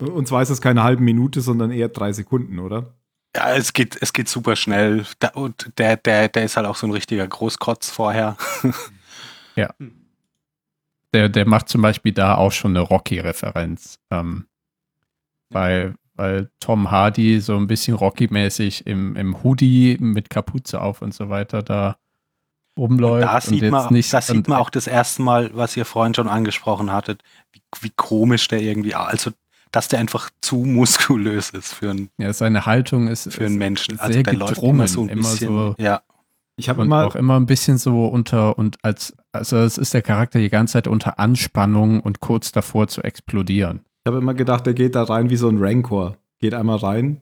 Und zwar ist es keine halbe Minute, sondern eher drei Sekunden, oder? Ja, es geht, es geht super schnell. Da, und der, der, der ist halt auch so ein richtiger Großkotz vorher. [laughs] Der, der macht zum Beispiel da auch schon eine Rocky-Referenz. Ähm, weil weil Tom Hardy so ein bisschen Rocky-mäßig im, im Hoodie mit Kapuze auf und so weiter da rumläuft. Da und sieht, man, nicht da sieht man auch das erste Mal, was ihr vorhin schon angesprochen hattet, wie, wie komisch der irgendwie, also dass der einfach zu muskulös ist für einen, Ja, seine Haltung ist, für einen Menschen. Also sehr der läuft gedrungen, immer so ein immer bisschen. so- ja, Ich habe auch immer ein bisschen so unter und als also es ist der Charakter die ganze Zeit unter Anspannung und kurz davor zu explodieren. ich hab immer gedacht, der geht da rein wie so ein Rancor. Geht einmal rein,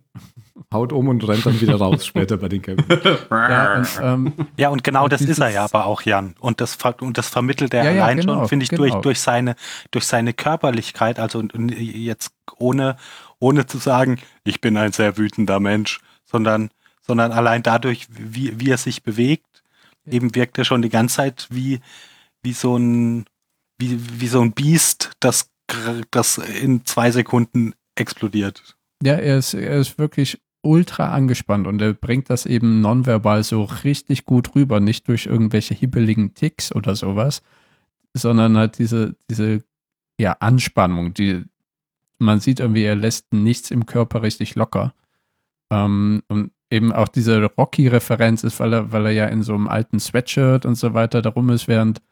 haut um und rennt dann wieder raus später bei den Kämpfen. [laughs] Ja, und, ähm, ja, und genau das ist er ja aber auch, Jan. Und das, und das vermittelt er Ja, ja, allein genau, schon, finde ich, genau. durch, durch, seine, durch seine Körperlichkeit, also und- und jetzt ohne, ohne zu sagen, ich bin ein sehr wütender Mensch, sondern, sondern allein dadurch, wie, wie er sich bewegt, eben wirkt er schon die ganze Zeit wie, wie so ein, wie, wie so ein Biest, das, das in zwei Sekunden explodiert. Ja, er ist, er ist wirklich ultra angespannt und er bringt das eben nonverbal so richtig gut rüber, nicht durch irgendwelche hibbeligen Ticks oder sowas, sondern halt diese, diese ja, Anspannung, die man sieht irgendwie, er lässt nichts im Körper richtig locker. Ähm, und eben auch diese Rocky-Referenz ist, weil er, weil er ja in so einem alten Sweatshirt und so weiter darum ist, während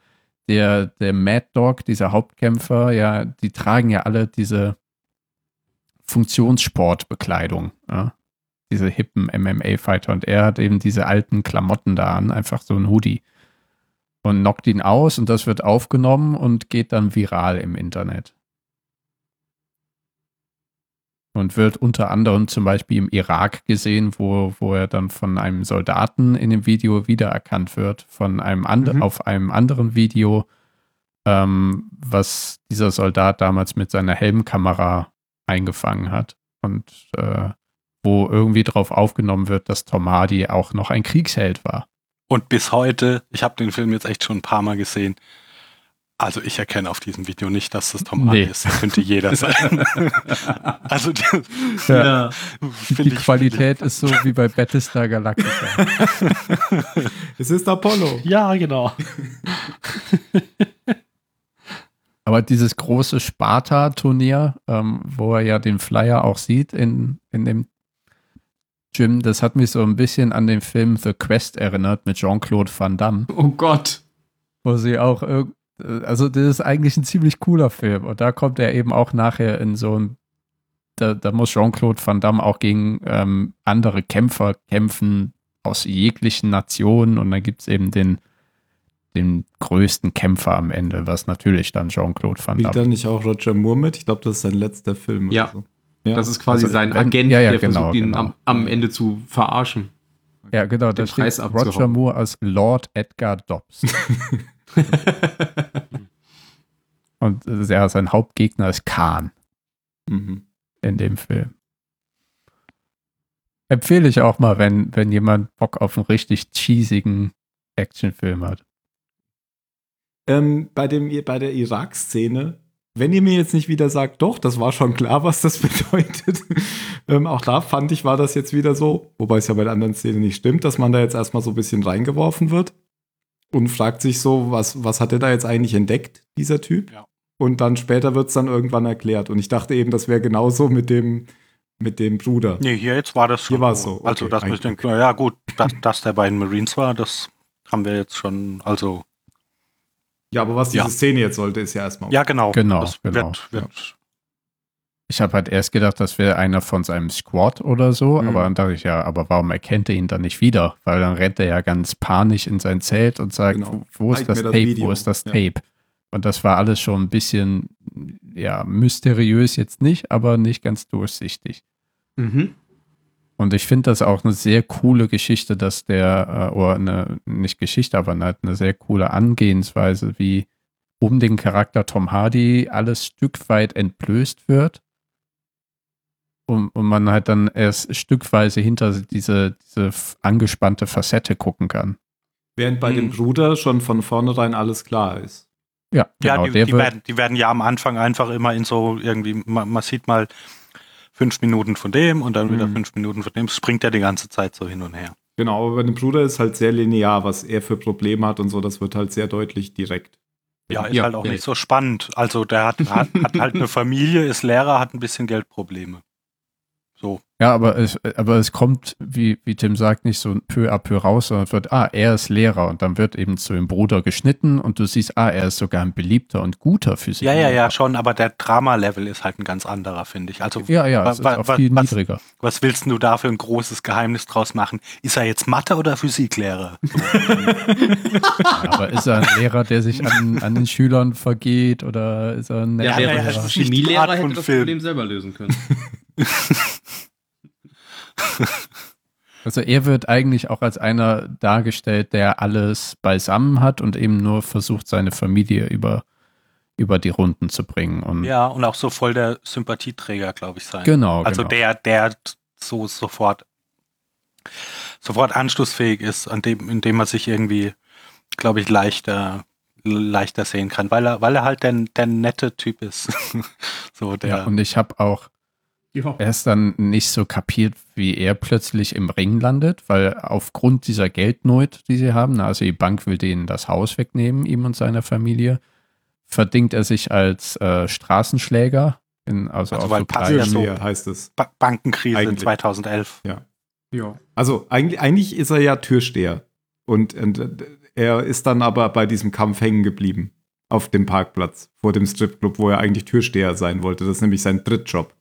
der, der Mad Dog, dieser Hauptkämpfer, ja, die tragen ja alle diese Funktionssportbekleidung, ja? diese hippen MMA-Fighter und er hat eben diese alten Klamotten da an, einfach so ein Hoodie und knockt ihn aus und das wird aufgenommen und geht dann viral im Internet. Und wird unter anderem zum Beispiel im Irak gesehen, wo, wo er dann von einem Soldaten in dem Video wiedererkannt wird, von einem and Mhm. auf einem anderen Video, ähm, was dieser Soldat damals mit seiner Helmkamera eingefangen hat. Und äh, wo irgendwie drauf aufgenommen wird, dass Tom Hardy auch noch ein Kriegsheld war. Und bis heute, ich habe den Film jetzt echt schon ein paar Mal gesehen. Also ich erkenne auf diesem Video nicht, dass das Tom Hardy Nee. ist. Das könnte jeder [laughs] sein. also die, Ja. Die ich, Qualität ist so wie bei Battlestar Galactica. [laughs] es ist Apollo. Ja, genau. [laughs] Aber dieses große Sparta-Turnier, ähm, wo er ja den Flyer auch sieht in, in dem Gym, das hat mich so ein bisschen an den Film The Quest erinnert mit Jean-Claude Van Damme, Oh Gott. wo sie auch, äh, also das ist eigentlich ein ziemlich cooler Film. Und da kommt er eben auch nachher in so ein, da, da muss Jean-Claude Van Damme auch gegen ähm, andere Kämpfer kämpfen aus jeglichen Nationen. Und dann gibt es eben den, den größten Kämpfer am Ende, was natürlich dann Jean-Claude Van Spielt da Damme nicht auch Roger Moore mit? Ich glaube, das ist sein letzter Film. Ja. So. ja. Das ist quasi Also, sein wenn- Agent, ja, ja, der genau, versucht, ihn genau. am, am Ende zu verarschen. Ja, genau, da steht Roger. Moore als Lord Edgar Dobbs. [laughs] Und äh, ja, sein Hauptgegner ist Khan Mhm. in dem Film. Empfehle ich auch mal, wenn, wenn jemand Bock auf einen richtig cheesigen Actionfilm hat. Ähm, bei, dem, bei der Irak-Szene, wenn ihr mir jetzt nicht wieder sagt, doch, das war schon klar, was das [laughs] bedeutet. ähm, auch da fand ich, war das jetzt wieder so, wobei es ja bei der anderen Szene nicht stimmt, dass man da jetzt erstmal so ein bisschen reingeworfen wird und fragt sich so, was, was hat er da jetzt eigentlich entdeckt, dieser Typ? Ja. Und dann später wird es dann irgendwann erklärt. Und ich dachte eben, das wäre genauso mit dem, mit dem Bruder. Nee, hier jetzt war das schon. Hier war es so, okay, also, denkt, na ja, gut, dass, dass der bei den Marines war, das haben wir jetzt schon, also, Ja, aber was diese Ja. Szene jetzt sollte, ist ja erstmal. ja, genau. Genau, das genau, Wird, wird, Ich habe halt erst gedacht, das wäre einer von seinem Squad oder so, Mhm. aber dann dachte ich ja, aber warum erkennt er ihn dann nicht wieder? Weil dann rennt er ja ganz panisch in sein Zelt und sagt, Genau. wo, wo ist das das Tape, wo ist das Ja. Tape? Und das war alles schon ein bisschen, ja, mysteriös jetzt nicht, aber nicht ganz durchsichtig. Mhm. Und ich finde das auch eine sehr coole Geschichte, dass der, äh, oder eine, nicht Geschichte, aber eine, eine sehr coole Angehensweise, wie um den Charakter Tom Hardy alles Stück weit entblößt wird. Und, und man halt dann erst stückweise hinter diese, diese angespannte Facette gucken kann. Während bei Mhm. dem Bruder schon von vornherein alles klar ist. Ja, ja, genau. die, der die, wird, werden, die werden ja am Anfang einfach immer in so irgendwie, man, man sieht mal fünf Minuten von dem und dann wieder Mhm. fünf Minuten von dem. Es springt ja die ganze Zeit so hin und her. Genau, aber bei dem Bruder ist halt sehr linear, was er für Probleme hat und so, das wird halt sehr deutlich direkt. Ja, ist Ja, halt auch ja. nicht so spannend. Also der hat, hat, hat halt eine Familie, ist Lehrer, hat ein bisschen Geldprobleme. Ja, aber es, aber es kommt, wie, wie Tim sagt, nicht so peu à peu raus, sondern es wird, ah, er ist Lehrer und dann wird eben zu dem Bruder geschnitten und du siehst, ah, er ist sogar ein beliebter und guter Physik. Ja, ja, ja, schon, aber der Drama-Level ist halt ein ganz anderer, finde ich. Also, Ja, ja, es ist auch viel was- niedriger. was willst du da für ein großes Geheimnis draus machen? Ist er jetzt Mathe- oder Physiklehrer? So. [laughs] Ja, aber ist er ein Lehrer, der sich an, an den Schülern vergeht oder ist er ein Der Ja, ja, ja, Lehrer? nicht die Chemielehrer hätte von das Film. Problem selber lösen können. [laughs] [laughs] Also er wird eigentlich auch als einer dargestellt, der alles beisammen hat und eben nur versucht, seine Familie über, über die Runden zu bringen. Und ja, und auch so voll der Sympathieträger, glaube ich, sein. genau, Also genau. der, der so sofort, sofort anschlussfähig ist, an dem, in dem man sich irgendwie, glaube ich, leichter, leichter sehen kann, weil er, weil er halt der, der nette Typ ist. [laughs] so der. ja, und ich habe auch Ja. erst dann nicht so kapiert, wie er plötzlich im Ring landet, weil aufgrund dieser Geldnot, die sie haben, also die Bank will denen das Haus wegnehmen, ihm und seiner Familie, verdingt er sich als äh, Straßenschläger. In, also, Also auf weil so passt kleinen- ja so. Heißt es. Ba Bankenkrise Eigentlich. 2011. Ja. Also eigentlich, eigentlich ist er ja Türsteher. Und, und äh, er ist dann aber bei diesem Kampf hängen geblieben. Auf dem Parkplatz vor dem Stripclub, wo er eigentlich Türsteher sein wollte. Das ist nämlich sein Drittjob.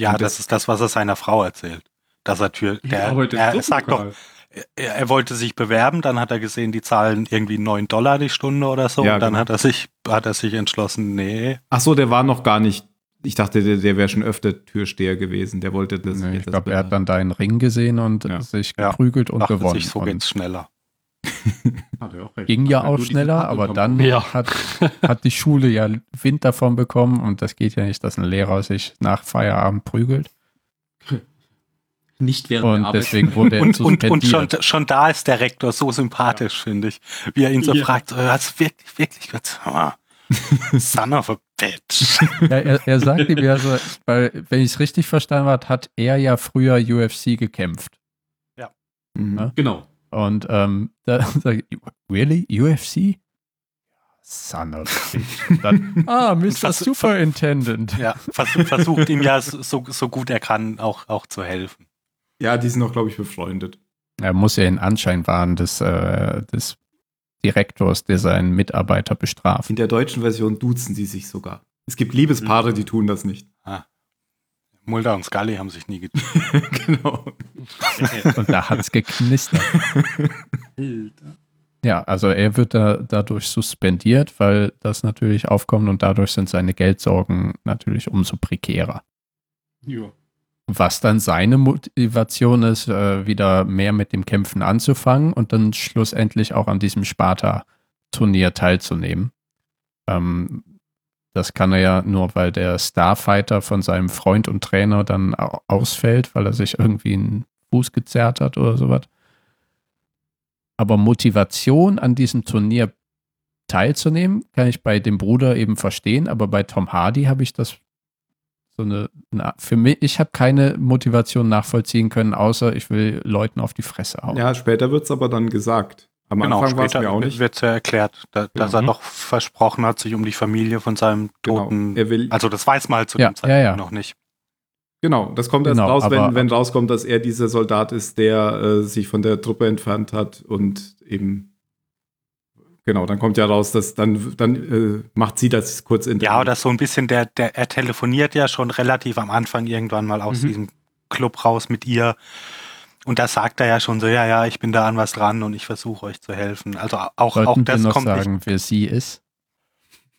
Ja, das, das- ist das, was er seiner Frau erzählt. Dass er Tür, der, er sagt doch, er, er wollte sich bewerben, dann hat er gesehen, die zahlen irgendwie 9 Dollar die Stunde oder so. Ja, und dann genau. hat er sich, hat er sich entschlossen, nee. Ach so, der war noch gar nicht. Ich dachte, der, der wäre schon öfter Türsteher gewesen. Der wollte das. Nee, ich glaube, er hat dann da einen Ring gesehen und Ja. sich Ja. geprügelt und Dachte gewonnen. sich, so geht's schneller. [laughs] Hat er auch recht. ging ja Hat auch schneller, aber dann Ja. hat, hat die Schule ja Wind davon bekommen und das geht ja nicht, dass ein Lehrer sich nach Feierabend prügelt. Nicht während Und der Arbeit. deswegen wurde er Und, und, und schon, schon da ist der Rektor so sympathisch, finde ich. Wie er ihn so Ja. fragt, äh, hast du wirklich, wirklich was? [laughs] Son of a bitch. Ja, er, er sagt ihm ja so, weil, wenn ich es richtig verstanden habe, hat er ja früher UFC gekämpft. Mhm. Ja. Genau. Und ähm, da [laughs] sage ich, really? UFC? Son of a [laughs] bitch. Und Dann, ah, Mr. Superintendent. [laughs] Ja, vers versucht ihm ja so, so gut er kann auch, auch zu helfen. Ja, die sind auch, glaube ich, befreundet. Er muss ja in Anschein wahren des, äh, des Direktors, der seinen Mitarbeiter bestraft. In der deutschen Version duzen sie sich sogar. Es gibt Liebespaare, die tun das nicht. Mulder und Scully haben sich nie [laughs] getan. genau. [laughs] Und da hat es geknistert. Ja, also er wird da dadurch suspendiert, weil das natürlich aufkommt und dadurch sind seine Geldsorgen natürlich umso prekärer. Ja. Was dann seine Motivation ist, äh, wieder mehr mit dem Kämpfen anzufangen und dann schlussendlich auch an diesem Sparta-Turnier teilzunehmen. Ähm, das kann er ja nur, weil der Starfighter von seinem Freund und Trainer dann au- ausfällt, weil er sich irgendwie einen Fuß gezerrt hat oder sowas. Aber Motivation an diesem Turnier teilzunehmen, kann ich bei dem Bruder eben verstehen, aber bei Tom Hardy habe ich das so eine, na, für mich, ich habe keine Motivation nachvollziehen können, außer ich will Leuten auf die Fresse hauen. Ja, später wird es aber dann gesagt. Am Genau, Anfang war es mir auch nicht. wird ja erklärt, da, dass er doch versprochen hat, sich um die Familie von seinem Genau. Toten. Er will, Also das weiß man halt zu Ja, dem Zeitpunkt ja, ja. noch nicht. genau, das kommt erst Genau, raus, wenn, aber- wenn rauskommt, dass er dieser Soldat ist, der äh, sich von der Truppe entfernt hat und eben Genau, dann kommt ja raus, dass dann, dann äh, macht sie das kurz in Ja, oder so ein bisschen, der, der, er telefoniert ja schon relativ am Anfang irgendwann mal aus Mhm. diesem Club raus mit ihr. Und da sagt er ja schon so, ja, ja, ich bin da an was dran und ich versuche euch zu helfen. Also auch, auch Sollten wir das noch kommt nicht. sagen, wer sie ist?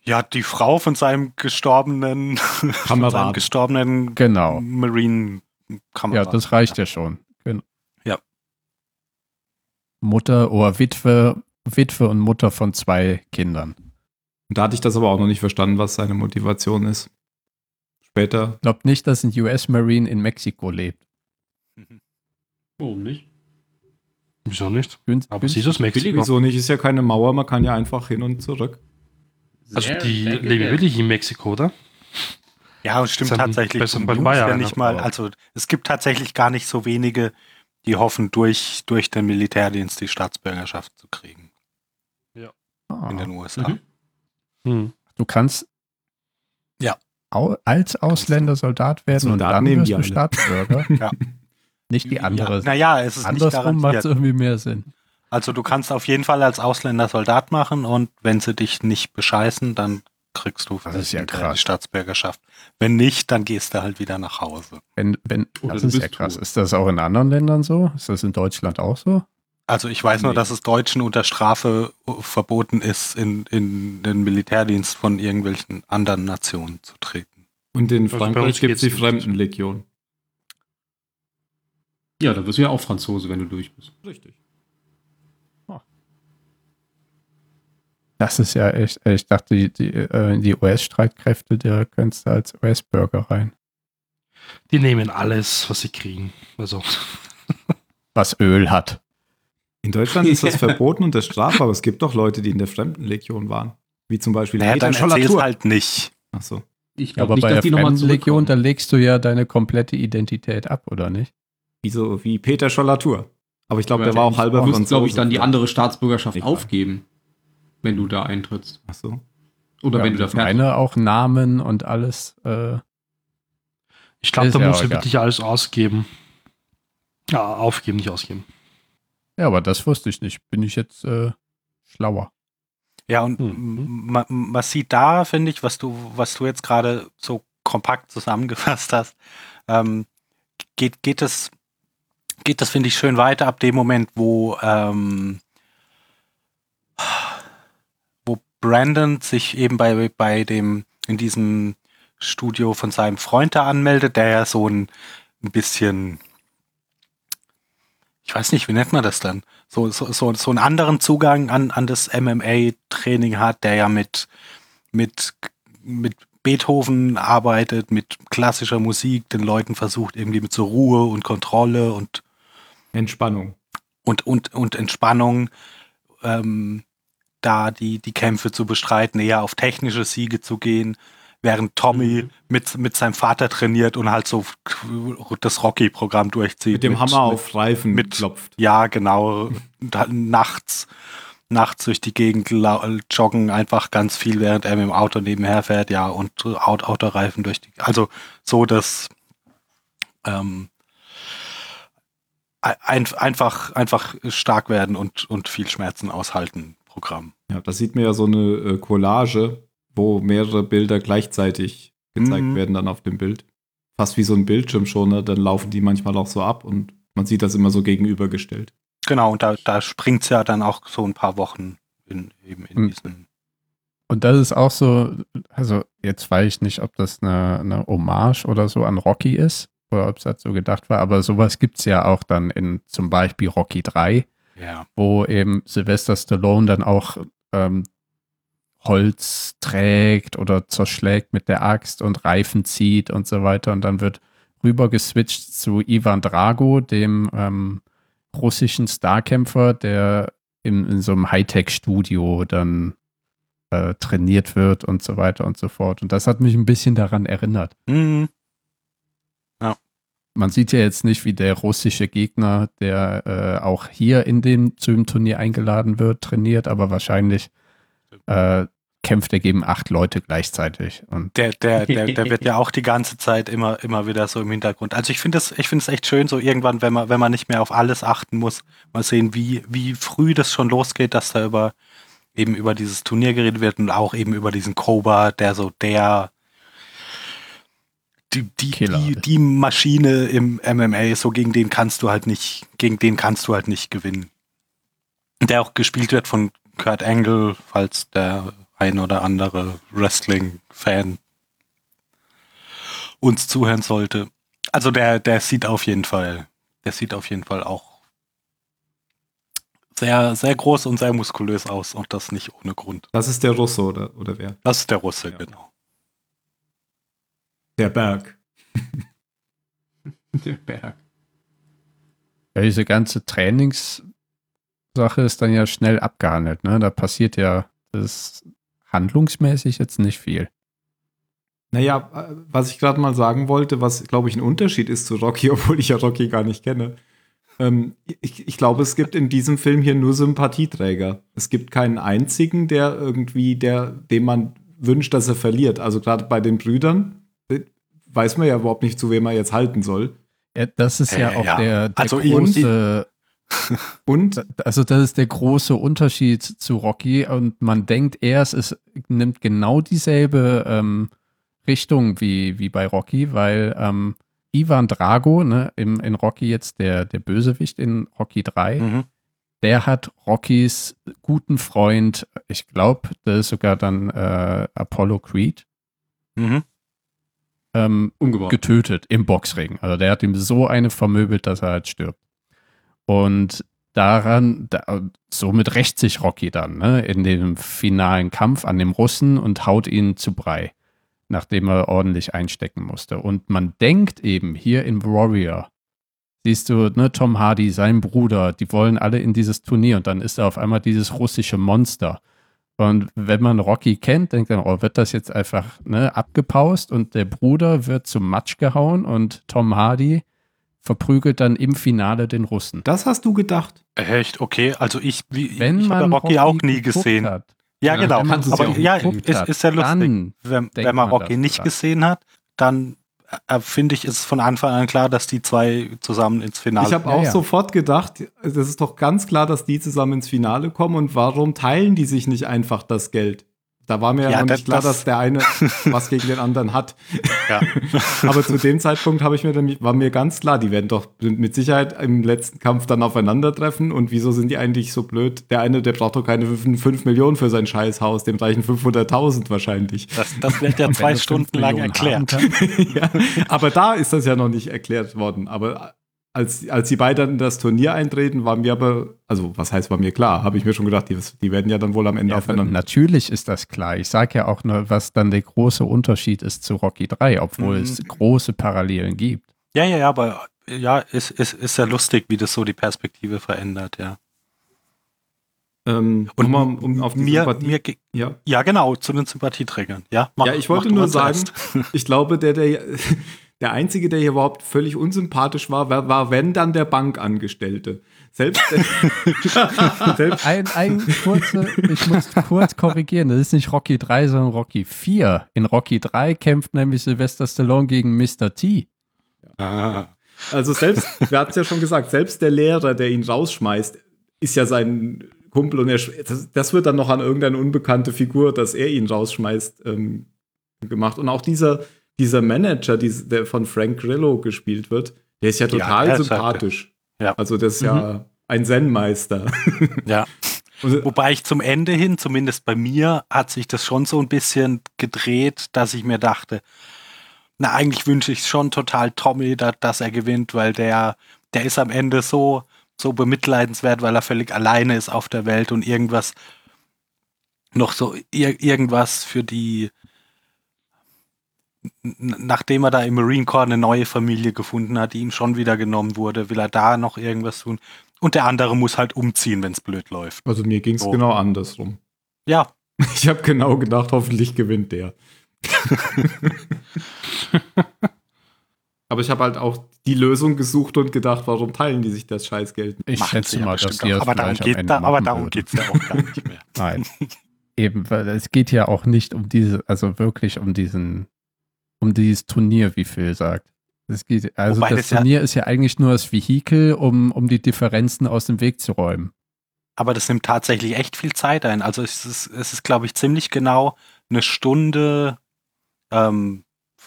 Ja, die Frau von seinem gestorbenen, [laughs] von seinem gestorbenen Genau. Marine Ja, Kamerad. das reicht ja schon. Genau. Ja. Mutter oder Witwe, Witwe und Mutter von zwei Kindern. Und da hatte ich das aber auch noch nicht verstanden, was seine Motivation ist. Später. Glaubt nicht, dass ein US-Marine in Mexiko lebt. Warum nicht? Wieso nicht? Gün- Aber gün- sie ist aus Mexiko. Wieso nicht? Ist ja keine Mauer, man kann ja einfach hin und zurück. Also Sehr, die sehr leben wirklich in Mexiko, oder? Ja, und stimmt Das haben- tatsächlich. Jungs Bayern ja nicht mal, also es gibt tatsächlich gar nicht so wenige, die hoffen, durch, durch den Militärdienst die Staatsbürgerschaft zu kriegen Ah, in den USA. Mhm. Hm. du kannst. Ja. als Ausländer Soldat werden Soldaten und dann nehmen wirst die du. Staatsbürger? [laughs] Ja. Nicht die andere. Ja, naja, es ist nicht Andersrum macht es irgendwie mehr Sinn. Also du kannst auf jeden Fall als Ausländer Soldat machen und wenn sie dich nicht bescheißen, dann kriegst du Das ist ja krass. die Staatsbürgerschaft. Wenn nicht, dann gehst du halt wieder nach Hause. Wenn, wenn, Oder das ist ja krass. Ist das auch in anderen Ländern so? Ist das in Deutschland auch so? Also ich weiß nur, Nee. dass es Deutschen unter Strafe verboten ist, in, in den Militärdienst von irgendwelchen anderen Nationen zu treten. Und in Also Frankreich gibt es die. Fremdenlegion. Ja, da wirst du ja auch Franzose, wenn du durch bist. Richtig. Das ist ja echt, ich dachte, die, die, äh, die US-Streitkräfte, der könntest du als US-Bürger rein. Die nehmen alles, was sie kriegen. Also, [laughs] Was Öl hat. In Deutschland ist das [laughs] verboten und das strafbar, aber es gibt doch Leute, die in der Fremdenlegion waren. Wie zum Beispiel Naja, Peter dann Schollatur. halt nicht. Ach so. Ich Aber glaube nicht, bei dass der die nochmal Fremdenlegion, da legst du ja deine komplette Identität ab, oder nicht? Wie, so, wie Peter Schollatur. Aber ich glaube, der war auch halber Du musst, glaube ich, dann die andere Staatsbürgerschaft Egal. aufgeben, wenn du da eintrittst. Ach so. Oder Ja, wenn du da ich fertig meine auch Namen und alles. Äh, ich glaube, da musst du wirklich alles ausgeben. Ja, aufgeben, nicht ausgeben. ja, aber das wusste ich nicht. Bin ich jetzt äh, schlauer. Ja, und Mhm. man, man sieht da, finde ich, was du, was du jetzt gerade so kompakt zusammengefasst hast, ähm, geht, geht es, geht das, finde ich, schön weiter ab dem Moment, wo, ähm, wo Brandon sich eben bei, bei dem, in diesem Studio von seinem Freund da anmeldet, der ja so ein, ein bisschen, ich weiß nicht, wie nennt man das dann? So, so, so, so einen anderen Zugang an, an das MMA-Training hat, der ja mit, mit, mit Beethoven arbeitet, mit klassischer Musik, den Leuten versucht, irgendwie mit so Ruhe und Kontrolle und, Entspannung. und, und, und Entspannung ähm, da die, die Kämpfe zu bestreiten, eher auf technische Siege zu gehen, während Tommy mit, mit seinem Vater trainiert und halt so das Rocky-Programm durchzieht. Mit dem Hammer auf Reifen mit- klopft. Ja, genau. Nachts, nachts durch die Gegend joggen, einfach ganz viel, während er mit dem Auto nebenher fährt, ja, und Aut Autoreifen durch die. Also so das ähm, ein, einfach, einfach stark werden und, und viel Schmerzen aushalten Programm. Ja, da sieht man ja so eine äh, Collage, wo mehrere Bilder gleichzeitig gezeigt Mhm. werden dann auf dem Bild. Fast wie so ein Bildschirmschoner, dann laufen die manchmal auch so ab und man sieht das immer so gegenübergestellt. Genau, und da, da springt's ja dann auch so ein paar Wochen in, eben in Mhm. diesen. Und das ist auch so, also jetzt weiß ich nicht, ob das eine, eine Hommage oder so an Rocky ist oder ob es so gedacht war, aber sowas gibt es ja auch dann in zum Beispiel Rocky 3, Ja. wo eben Sylvester Stallone dann auch ähm, Holz trägt oder zerschlägt mit der Axt und Reifen zieht und so weiter. Und dann wird rüber geswitcht zu Ivan Drago, dem ähm, russischen Starkämpfer, der in, in so einem Hightech-Studio dann äh, trainiert wird und so weiter und so fort. Und das hat mich ein bisschen daran erinnert. Mhm. Man sieht ja jetzt nicht, wie der russische Gegner, der äh, auch hier in dem zum Turnier eingeladen wird, trainiert, aber wahrscheinlich äh, kämpft er gegen acht Leute gleichzeitig. Und Der, der, [laughs] der, der wird ja auch die ganze Zeit immer, immer wieder so im Hintergrund. Also ich finde es, ich finde es echt schön, so irgendwann, wenn man, wenn man nicht mehr auf alles achten muss, mal sehen, wie, wie früh das schon losgeht, dass da über, eben über dieses Turnier geredet wird und auch eben über diesen Cobra, der so der, die, die, Killer die, die Maschine im MMA, so gegen den kannst du halt nicht, gegen den kannst du halt nicht gewinnen. Der auch gespielt wird von Kurt Angle, falls der ein oder andere Wrestling-Fan uns zuhören sollte. Also der, der sieht auf jeden Fall, der sieht auf jeden Fall auch sehr, sehr groß und sehr muskulös aus und das nicht ohne Grund. Das ist der Russe oder, oder wer? Das ist der Russe, Ja. genau. Der Berg. [laughs] Der Berg. ja, diese ganze Trainingssache ist dann ja schnell abgehandelt. Ne? Da passiert ja das handlungsmäßig jetzt nicht viel. Naja, äh, was ich gerade mal sagen wollte, was, glaube ich, ein Unterschied ist zu Rocky, [laughs] obwohl ich ja Rocky gar nicht kenne. Ähm, ich, ich glaube, es gibt in diesem Film hier nur Sympathieträger. Es gibt keinen einzigen, der irgendwie, der, dem man wünscht, dass er verliert. Also gerade bei den Brüdern weiß man ja überhaupt nicht, zu wem er jetzt halten soll. Ja, das ist ja Äh, auch ja. der, der Also große, [laughs] Und also das ist der große Unterschied zu Rocky und man denkt erst, es nimmt genau dieselbe ähm, Richtung wie, wie bei Rocky, weil ähm, Ivan Drago, ne, im, in Rocky jetzt der, der Bösewicht in Rocky 3, Mhm. der hat Rockys guten Freund, ich glaube, das ist sogar dann äh, Apollo Creed, Mhm. Ähm, getötet im Boxring. Also der hat ihm so eine vermöbelt, dass er halt stirbt. Und daran, da, somit rächt sich Rocky dann ne, in dem finalen Kampf an dem Russen und haut ihn zu Brei, nachdem er ordentlich einstecken musste. Und man denkt eben hier in Warrior, siehst du, ne, Tom Hardy, sein Bruder, die wollen alle in dieses Turnier und dann ist da auf einmal dieses russische Monster. Und wenn man Rocky kennt, denkt man, oh, wird das jetzt einfach ne, abgepaust und der Bruder wird zum Matsch gehauen und Tom Hardy verprügelt dann im Finale den Russen. das hast du gedacht? Echt? Okay, also ich, wie, Wenn ich man habe Rocky, auch nie gesehen. Hat, Ja, Ja, genau. Aber ja, ist, ist ja lustig. Wenn, wenn man man Rocky nicht dran. gesehen hat, dann finde ich, ist es von Anfang an klar, dass die zwei zusammen ins Finale Ich habe Ja, auch ja. sofort gedacht, das ist doch ganz klar, dass die zusammen ins Finale kommen und warum teilen die sich nicht einfach das Geld? Da war mir ja, noch das- nicht klar, das- dass der eine [laughs] was gegen den anderen hat. Ja. [laughs] Aber zu dem Zeitpunkt habe ich mir nämlich, war mir ganz klar, die werden doch mit Sicherheit im letzten Kampf dann aufeinandertreffen. Und wieso sind die eigentlich so blöd? Der eine, der braucht doch keine 5 Millionen für sein Scheißhaus, dem reichen 500.000 wahrscheinlich. Das, das wird ja zwei Stunden lang erklärt. [laughs] ja, aber da ist das ja noch nicht erklärt worden. Aber als, als die beiden in das Turnier eintreten, war mir aber, also was heißt, war mir klar, habe ich mir schon gedacht, die, die werden ja dann wohl am Ende Ja, aufeinander. natürlich ist das klar. Ich sage ja auch nur, was dann der große Unterschied ist zu Rocky 3, obwohl Mhm. es große Parallelen gibt. Ja, ja, ja, aber ja, ist, ist, ist ja lustig, wie das so die Perspektive verändert, ja. Ähm, Und um, um auf die mir, Sympathie- mir, ja. ja, genau, zu den Sympathieträgern. Ja, mach- ja, ich wollte nur sagen, ich glaube, der, der, [laughs] der Einzige, der hier überhaupt völlig unsympathisch war, war, war wenn dann der Bankangestellte. Selbst, [laughs] selbst Ein, ein kurze, ich muss kurz korrigieren, das ist nicht Rocky 3, sondern Rocky 4. In Rocky 3 kämpft nämlich Sylvester Stallone gegen Mr. T. Ah, Also selbst, wir hatten es ja schon gesagt, selbst der Lehrer, der ihn rausschmeißt, ist ja sein Kumpel und er, das, das wird dann noch an irgendeine unbekannte Figur, dass er ihn rausschmeißt, ähm, gemacht. Und auch dieser, dieser Manager, dies- der von Frank Grillo gespielt wird, der ist ja total halt- sympathisch. Ja. Also das ist ja ein Zen-Meister. [laughs] ja. Und, Wobei ich zum Ende hin, zumindest bei mir, hat sich das schon so ein bisschen gedreht, dass ich mir dachte, na, eigentlich wünsche ich schon total Tommy, da, dass er gewinnt, weil der, der ist am Ende so, so bemitleidenswert, weil er völlig alleine ist auf der Welt und irgendwas, noch so ir irgendwas für die, nachdem er da im Marine Corps eine neue Familie gefunden hat, die ihm schon wieder genommen wurde, will er da noch irgendwas tun. Und der andere muss halt umziehen, wenn es blöd läuft. also mir ging es So. genau andersrum. Ja, [laughs] Ich habe genau gedacht, hoffentlich gewinnt der. [laughs] Aber ich habe halt auch die Lösung gesucht und gedacht, warum teilen die sich das Scheißgeld? Ich machen schätze ja mal, dass die das aber darum geht da, aber machen darum würden. geht es ja auch gar nicht mehr. [laughs] Nein. Eben, weil es geht ja auch nicht um diese, also wirklich um diesen, um dieses Turnier, wie Phil sagt. Es geht, also Wobei das das ja- Turnier ist ja eigentlich nur das Vehikel, um, um die Differenzen aus dem Weg zu räumen. Aber das nimmt tatsächlich echt viel Zeit ein. Also es ist, es ist glaube ich, ziemlich genau eine Stunde, ähm,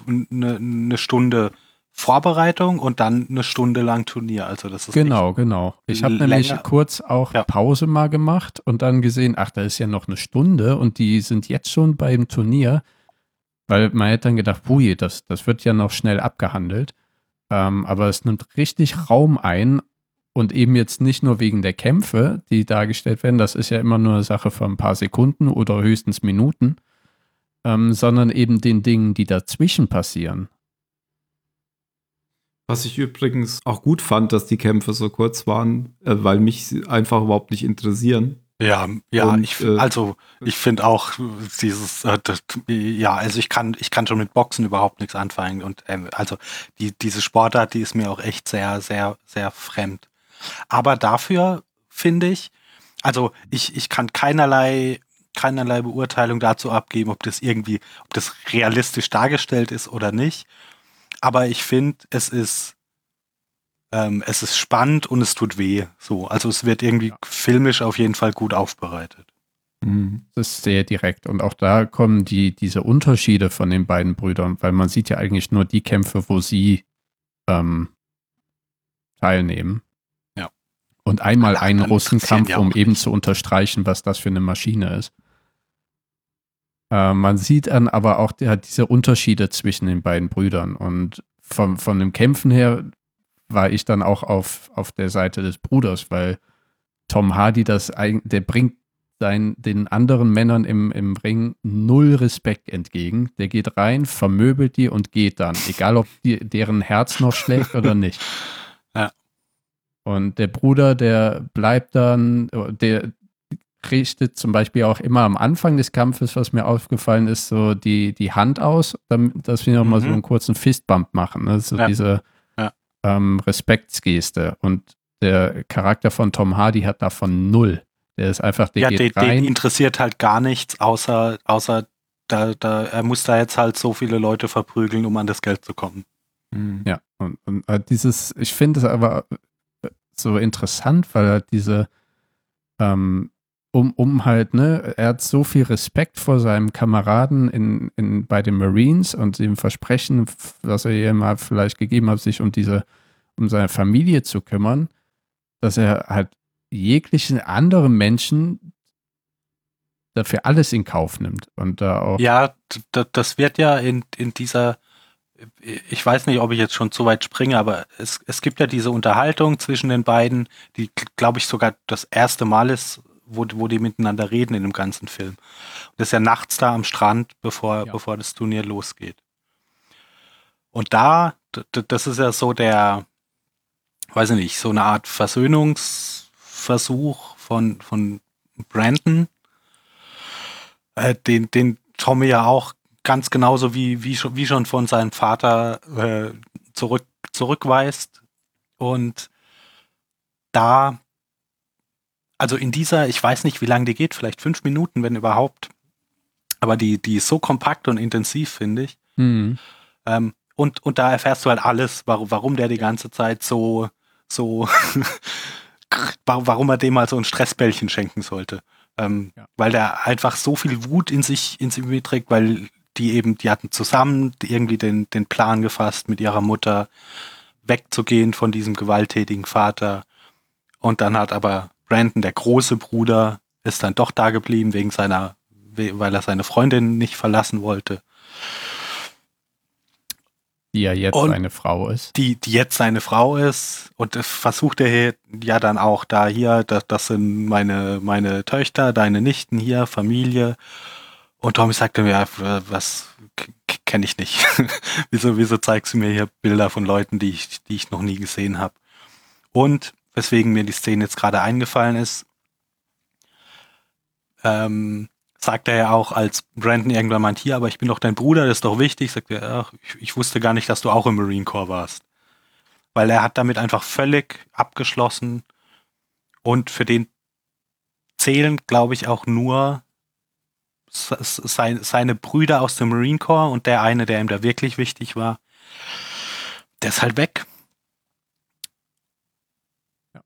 eine, eine Stunde Vorbereitung und dann eine Stunde lang Turnier. Also das ist Genau, genau. Ich habe nämlich kurz auch Ja. Pause mal gemacht und dann gesehen, ach, da ist ja noch eine Stunde und die sind jetzt schon beim Turnier, weil man hätte dann gedacht, pui, das, das wird ja noch schnell abgehandelt. Ähm, aber es nimmt richtig Raum ein und eben jetzt nicht nur wegen der Kämpfe, die dargestellt werden, das ist ja immer nur eine Sache von ein paar Sekunden oder höchstens Minuten, ähm, sondern eben den Dingen, die dazwischen passieren. Was ich übrigens auch gut fand, dass die Kämpfe so kurz waren, äh, weil mich sie einfach überhaupt nicht interessieren. Ja, ja, Und, ich, äh, also ich finde auch dieses, äh, das, ja, also ich kann, ich kann schon mit Boxen überhaupt nichts anfangen und ähm, also die, diese Sportart, die ist mir auch echt sehr, sehr, sehr fremd. Aber dafür finde ich, also ich, ich kann keinerlei, keinerlei Beurteilung dazu abgeben, ob das irgendwie, ob das realistisch dargestellt ist oder nicht. aber ich finde, es ist ähm, es ist spannend und es tut weh. So, also es wird irgendwie Ja. filmisch auf jeden Fall gut aufbereitet. Mhm. Das ist sehr direkt. Und auch da kommen die, diese Unterschiede von den beiden Brüdern, weil man sieht ja eigentlich nur die Kämpfe, wo sie ähm, teilnehmen. Ja. Und einmal einen Russenkampf, um eben nicht. zu unterstreichen, was das für eine Maschine ist. Äh, man sieht dann aber auch der, diese Unterschiede zwischen den beiden Brüdern. Und vom, von dem Kämpfen her war ich dann auch auf, auf der Seite des Bruders, weil Tom Hardy das der bringt sein, den anderen Männern im, im Ring null Respekt entgegen. Der geht rein, vermöbelt die und geht dann, egal ob die, deren Herz noch schlägt oder nicht. [laughs] Ja. Und der Bruder, der bleibt dann, der richtet zum Beispiel auch immer am Anfang des Kampfes, was mir aufgefallen ist, so die, die Hand aus, damit, dass wir nochmal Mhm. so einen kurzen Fistbump machen. Ne? So Ja. diese. Ähm, Respektsgeste. Und der Charakter von Tom Hardy hat davon null. Der ist einfach, der ja, geht den, rein. den interessiert halt gar nichts, außer, außer da, da, er muss da jetzt halt so viele Leute verprügeln, um an das Geld zu kommen. Mhm. Ja, und, und äh, dieses, ich finde es aber äh, so interessant, weil er diese, ähm, um, um halt, ne, er hat so viel Respekt vor seinem Kameraden in, in, bei den Marines und dem Versprechen, was er ihm mal vielleicht gegeben hat, sich um diese, um seine Familie zu kümmern, dass er halt jeglichen anderen Menschen dafür alles in Kauf nimmt und da auch Ja, das wird ja in, in dieser, ich weiß nicht, ob ich jetzt schon zu weit springe, aber es, es gibt ja diese Unterhaltung zwischen den beiden, die, glaube ich, sogar das erste Mal ist, wo, wo die miteinander reden in dem ganzen Film. Und das ist ja nachts da am Strand, bevor, Ja. bevor das Turnier losgeht. Und da, das ist ja so der, weiß ich nicht, so eine Art Versöhnungsversuch von, von Brandon, äh, den, den Tommy ja auch ganz genauso wie, wie, schon, wie schon von seinem Vater äh, zurück, zurückweist. Und da, also in dieser, ich weiß nicht, wie lange die geht, vielleicht fünf Minuten, wenn überhaupt. Aber die, die ist so kompakt und intensiv, finde ich. Hm. Ähm, und, und da erfährst du halt alles, warum, warum der die ganze Zeit so, so, [laughs] wa- warum er dem mal so ein Stressbällchen schenken sollte. Ähm, Ja. Weil der einfach so viel Wut in sich, in sich mitträgt, weil die eben, die hatten zusammen irgendwie den, den Plan gefasst, mit ihrer Mutter wegzugehen von diesem gewalttätigen Vater. Und dann hat aber Brandon, der große Bruder, ist dann doch da geblieben wegen seiner, we- weil er seine Freundin nicht verlassen wollte. die ja jetzt Und- seine Frau ist. die, die jetzt seine Frau ist und versucht er ja dann auch da hier, das, das sind meine, meine Töchter, deine Nichten hier, Familie. Und Tommy sagte mir, ja, was kenne ich nicht. [laughs] wieso, wieso zeigst du mir hier Bilder von Leuten, die ich, die ich noch nie gesehen habe? Und weswegen mir die Szene jetzt gerade eingefallen ist, ähm, sagt er ja auch, als Brandon irgendwann meint, hier, aber ich bin doch dein Bruder, das ist doch wichtig, sagt er, ach, ich, ich wusste gar nicht, dass du auch im Marine Corps warst. Weil er hat damit einfach völlig abgeschlossen und für den zählen, glaube ich, auch nur se- se- seine Brüder aus dem Marine Corps und der eine, der ihm da wirklich wichtig war, der ist halt weg. Ja.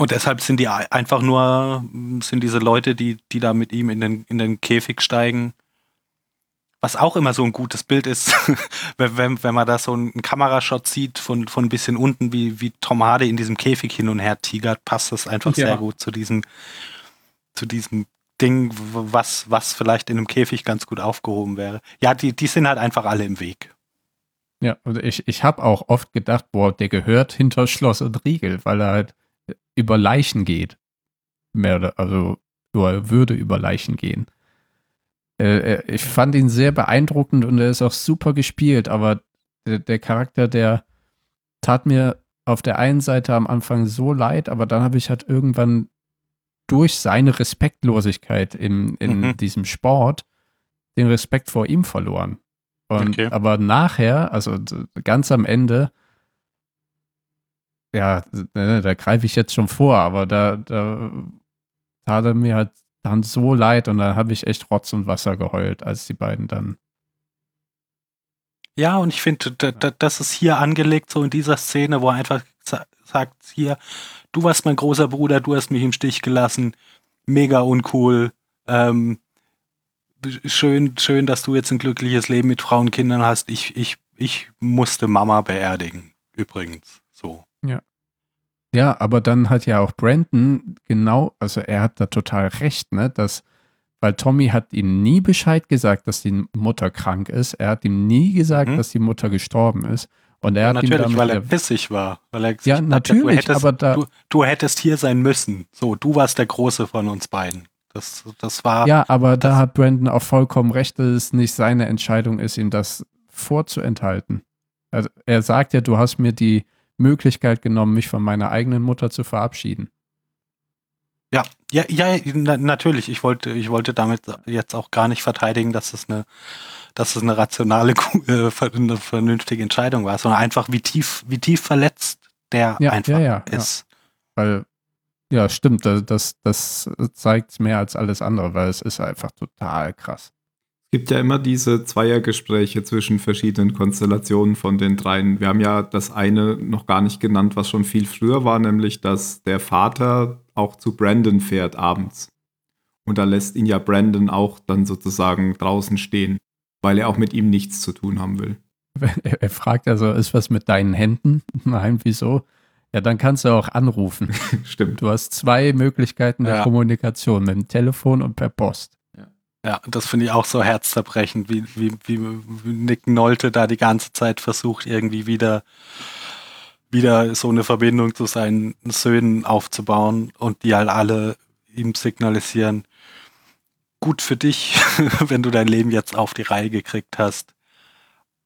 Und deshalb sind die ei- einfach nur, sind diese Leute, die, die da mit ihm in den, in den Käfig steigen, was auch immer so ein gutes Bild ist, [laughs] wenn, wenn, wenn man da so einen Kamerashot sieht von, von ein bisschen unten, wie, wie Tom Hardy in diesem Käfig hin und her tigert, passt das einfach Ja. sehr gut zu diesem, zu diesem Ding, was, was vielleicht in einem Käfig ganz gut aufgehoben wäre. Ja, die, die sind halt einfach alle im Weg. Ja, und ich, ich habe auch oft gedacht, boah, der gehört hinter Schloss und Riegel, weil er halt über Leichen geht. Mehr also, oder würde über Leichen gehen. Äh, äh, ich fand ihn sehr beeindruckend und er ist auch super gespielt, aber der, der Charakter, der tat mir auf der einen Seite am Anfang so leid, aber dann habe ich halt irgendwann durch seine Respektlosigkeit in, in Mhm. diesem Sport den Respekt vor ihm verloren. Und Okay. aber nachher, also ganz am Ende, ja, ne, da greife ich jetzt schon vor, aber da, da tat er mir halt dann so leid und da habe ich echt Rotz und Wasser geheult, als die beiden dann Ja, und ich finde, da- da- das ist hier angelegt, so in dieser Szene, wo er einfach sa- sagt, hier, du warst mein großer Bruder, du hast mich im Stich gelassen, mega uncool, ähm, schön, schön, dass du jetzt ein glückliches Leben mit Frauen und Kindern hast. Ich, ich, ich musste Mama beerdigen, übrigens. So. Ja, aber dann hat ja auch Brandon genau, also er hat da total recht, ne, dass, weil Tommy hat ihm nie Bescheid gesagt, dass die Mutter krank ist. Er hat ihm nie gesagt, Mhm. dass die Mutter gestorben ist. Und er hat ihm Natürlich, damit weil er ja- pissig war. Weil er gesagt Ja, hat, natürlich, du hättest, aber da- du, du hättest hier sein müssen. So, du warst der Große von uns beiden. Das, das war. Ja, aber da das- hat Brandon auch vollkommen recht, dass es nicht seine Entscheidung ist, ihm das vorzuenthalten. Also er sagt ja, du hast mir die Möglichkeit genommen, mich von meiner eigenen Mutter zu verabschieden. Ja, ja, ja, na, natürlich. Ich wollte, ich wollte damit jetzt auch gar nicht verteidigen, dass es eine, dass es eine rationale, [laughs] äh, eine vernünftige Entscheidung war, sondern einfach wie tief, wie tief verletzt der Ja, einfach ja, ja, ja. ist. Weil, ja, stimmt, das, das, das zeigt mehr als alles andere, weil es ist einfach total krass. Es gibt ja immer diese Zweiergespräche zwischen verschiedenen Konstellationen von den dreien. Wir haben ja das eine noch gar nicht genannt, was schon viel früher war, nämlich dass der Vater auch zu Brandon fährt abends. Und da lässt ihn ja Brandon auch dann sozusagen draußen stehen, weil er auch mit ihm nichts zu tun haben will. Er, [laughs] er fragt also, ist was mit deinen Händen? [laughs] Nein, wieso? Ja, dann kannst du auch anrufen. [laughs] Stimmt. Du hast zwei Möglichkeiten der Ja. Kommunikation, mit dem Telefon und per Post. Ja, das finde ich auch so herzzerbrechend, wie, wie, wie, Nick Nolte da die ganze Zeit versucht, irgendwie wieder, wieder so eine Verbindung zu seinen Söhnen aufzubauen und die halt alle ihm signalisieren, gut für dich, [laughs] wenn du dein Leben jetzt auf die Reihe gekriegt hast,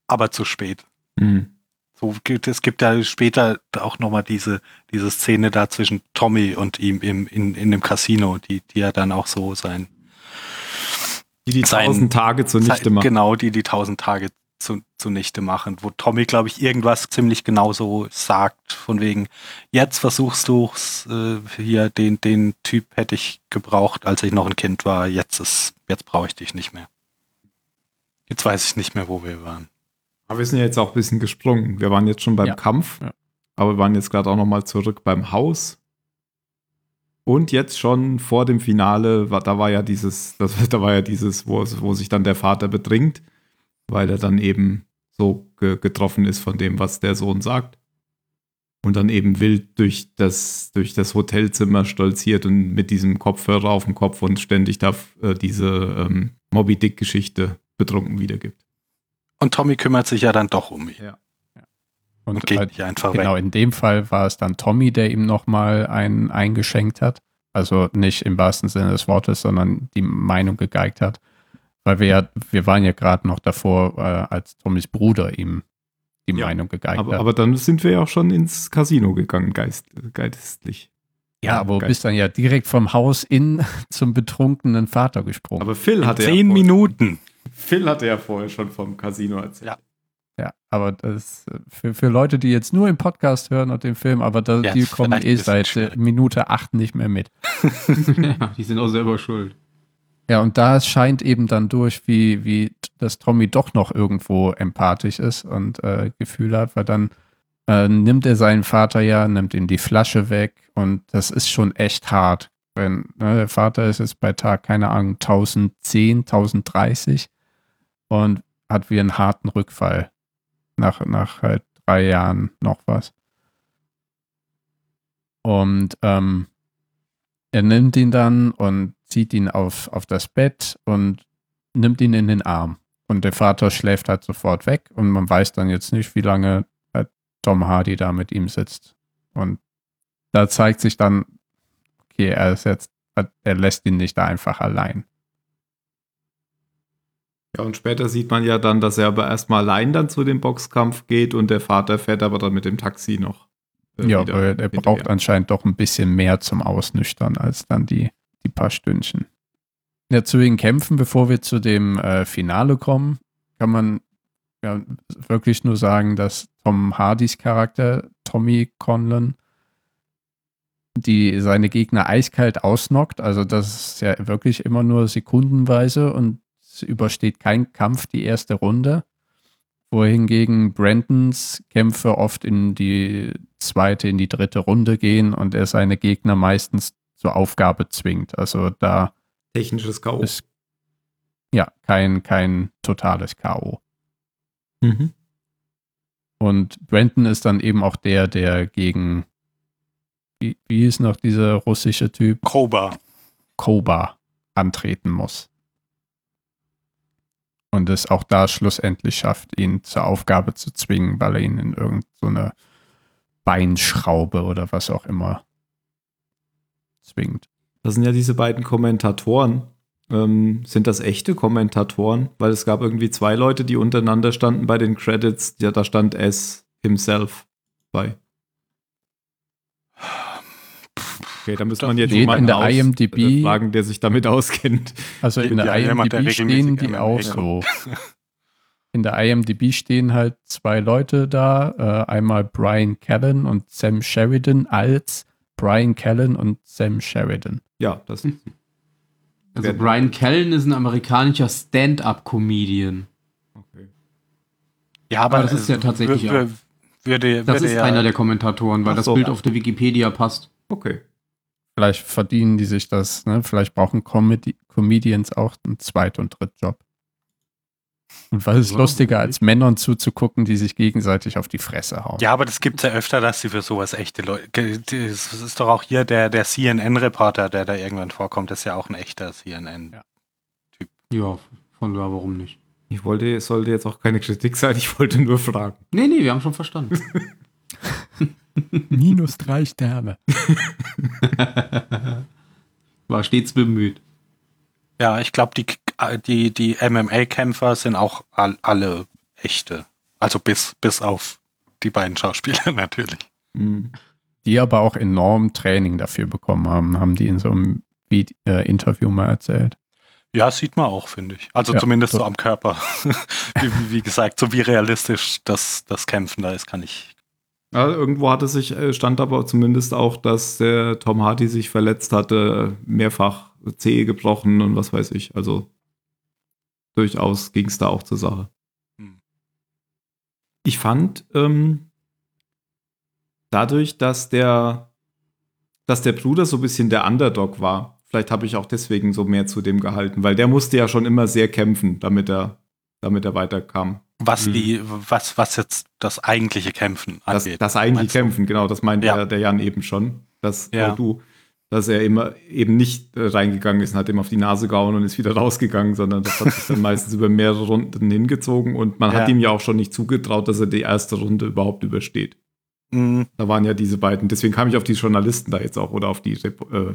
aber zu spät. Mhm. So es gibt ja später auch nochmal diese, diese Szene da zwischen Tommy und ihm im, in, in dem Casino, die, die ja dann auch so sein, Die die tausend Tage zunichte machen. Genau, die die tausend Tage zu, zunichte machen, wo Tommy, glaube ich, irgendwas ziemlich genauso sagt, von wegen, jetzt versuchst du äh, hier, den, den Typ hätte ich gebraucht, als ich noch ein Kind war, jetzt ist, jetzt brauche ich dich nicht mehr. Jetzt weiß ich nicht mehr, wo wir waren. Aber wir sind ja jetzt auch ein bisschen gesprungen. Wir waren jetzt schon beim Ja. Kampf, Ja. aber wir waren jetzt gerade auch noch mal zurück beim Haus. Und jetzt schon vor dem Finale, da war ja dieses, [laughs] das, da war ja dieses, wo, wo sich dann der Vater bedringt, weil er dann eben so ge getroffen ist von dem, was der Sohn sagt. Und dann eben wild durch das, durch das Hotelzimmer stolziert und mit diesem Kopfhörer auf dem Kopf und ständig da äh, diese ähm, Moby Dick-Geschichte betrunken wiedergibt. Und Tommy kümmert sich ja dann doch um mich Ja. Und, und geht äh, nicht einfach genau, weg. in dem Fall war es dann Tommy, der ihm nochmal einen eingeschenkt hat. Also nicht im wahrsten Sinne des Wortes, sondern die Meinung gegeigt hat. Weil wir ja, wir waren ja gerade noch davor, äh, als Tommys Bruder ihm die Ja, Meinung gegeigt Aber, hat. aber dann sind wir ja auch schon ins Casino gegangen, geist, geistlich. ja, aber du bist dann ja direkt vom Haus in [laughs] zum betrunkenen Vater gesprungen. Aber Phil In hatte, ja zehn vorher, Minuten. Phil hatte ja vorher schon vom Casino erzählt. Ja. Ja, aber das für, für Leute, die jetzt nur im Podcast hören und den Film, aber da, Ja, die kommen eh seit schwierig. Minute acht nicht mehr mit. [laughs] ja, die sind auch selber schuld. Ja, und da scheint eben dann durch, wie, wie dass Tommy doch noch irgendwo empathisch ist und äh, Gefühl hat, weil dann äh, nimmt er seinen Vater ja, nimmt ihm die Flasche weg und das ist schon echt hart. Wenn ne, der Vater ist jetzt bei Tag, keine Ahnung, 1010, 1030 und hat wie einen harten Rückfall nach, nach halt drei Jahren noch was. Und ähm, er nimmt ihn dann und zieht ihn auf, auf das Bett und nimmt ihn in den Arm. Und der Vater schläft halt sofort weg und man weiß dann jetzt nicht, wie lange äh, Tom Hardy da mit ihm sitzt. Und da zeigt sich dann, okay, er ist jetzt, er lässt ihn nicht da einfach allein. Ja, und später sieht man ja dann, dass er aber erstmal allein dann zu dem Boxkampf geht und der Vater fährt aber dann mit dem Taxi noch. äh, ja, aber er braucht anscheinend doch ein bisschen mehr zum Ausnüchtern als dann die, die paar Stündchen. Ja, zu den Kämpfen, bevor wir zu dem äh, Finale kommen, kann man ja, wirklich nur sagen, dass Tom Hardys Charakter, Tommy Conlon, die seine Gegner eiskalt ausnockt. Also das ist ja wirklich immer nur sekundenweise und übersteht kein Kampf die erste Runde. wohingegen Brandons Kämpfe oft in die zweite, in die dritte Runde gehen und er seine Gegner meistens zur Aufgabe zwingt. Also da Technisches K.O. ist ja kein, kein totales K.O. Mhm. Und Brandon ist dann eben auch der, der gegen, wie, wie ist noch dieser russische Typ? Koba. Koba antreten muss. Und es auch da schlussendlich schafft, ihn zur Aufgabe zu zwingen, weil er ihn in irgendeine so Beinschraube oder was auch immer zwingt. Das sind ja diese beiden Kommentatoren. Ähm, sind das echte Kommentatoren? Weil es gab irgendwie zwei Leute, die untereinander standen bei den Credits. Ja, da stand S himself bei. Okay, da muss man jetzt jemanden in der aus- IMDb äh, fragen, der sich damit auskennt. Also in der Ja, IMDb stehen die auch so. [laughs] In der IMDb stehen halt zwei Leute da, äh, einmal Brian Callen und Sam Sheridan als Brian Callen und Sam Sheridan. Ja, das Also Wer- Brian Callen ist ein amerikanischer Stand-up-Comedian. okay. Ja, aber Aber das ist ja äh, tatsächlich wür- wür- würde, Das würde ist ja, einer der Kommentatoren, weil Ach das so. Bild auf der Wikipedia passt. Okay. Vielleicht verdienen die sich das, ne? Vielleicht brauchen Comedy Comedians auch einen Zweit- und Drittjob. Und was ist Ja, lustiger, als Männern zuzugucken, die sich gegenseitig auf die Fresse hauen? Ja, aber das gibt es ja öfter, dass sie für sowas echte Leute. Das ist doch auch hier der, der CNN-Reporter, der da irgendwann vorkommt, ist ja auch ein echter CNN. Ja. Ja, von da, warum nicht? Ich wollte, es sollte jetzt auch keine Kritik sein, ich wollte nur fragen. Nee, nee, wir haben schon verstanden. [laughs] Minus drei Sterne. [laughs] War stets bemüht. Ja, ich glaube, die, die, die MMA-Kämpfer sind auch all, alle echte. Also bis, bis auf die beiden Schauspieler [laughs] natürlich. Hm. Die aber auch enorm Training dafür bekommen haben, haben die in so einem Vid äh, Interview mal erzählt. Ja, sieht man auch, finde ich. Also Ja, zumindest so. so am Körper. [laughs] wie, wie gesagt, so wie realistisch das, das Kämpfen da ist, kann ich. Ja, irgendwo hatte sich, äh, stand aber zumindest auch, dass der Tom Hardy sich verletzt hatte, mehrfach Zehe gebrochen und was weiß ich. Also durchaus ging es da auch zur Sache. Hm. Ich fand, ähm, dadurch, dass der, dass der Bruder so ein bisschen der Underdog war, vielleicht habe ich auch deswegen so mehr zu dem gehalten, weil der musste ja schon immer sehr kämpfen, damit er, damit er weiterkam. Was Mhm. die, was, was jetzt das eigentliche Kämpfen Das, angeht. das eigentlich meinst du? kämpfen, genau, das meinte Ja. der, der Jan eben schon. Das Ja. du, dass er immer eben nicht äh, reingegangen ist und hat ihm auf die Nase gehauen und ist wieder [laughs] rausgegangen, sondern das hat sich dann meistens über mehrere Runden hingezogen und man hat Ja. ihm ja auch schon nicht zugetraut, dass er die erste Runde überhaupt übersteht. Mhm. Da waren ja diese beiden, deswegen kam ich auf die Journalisten da jetzt auch oder auf die, äh, auf die Ach,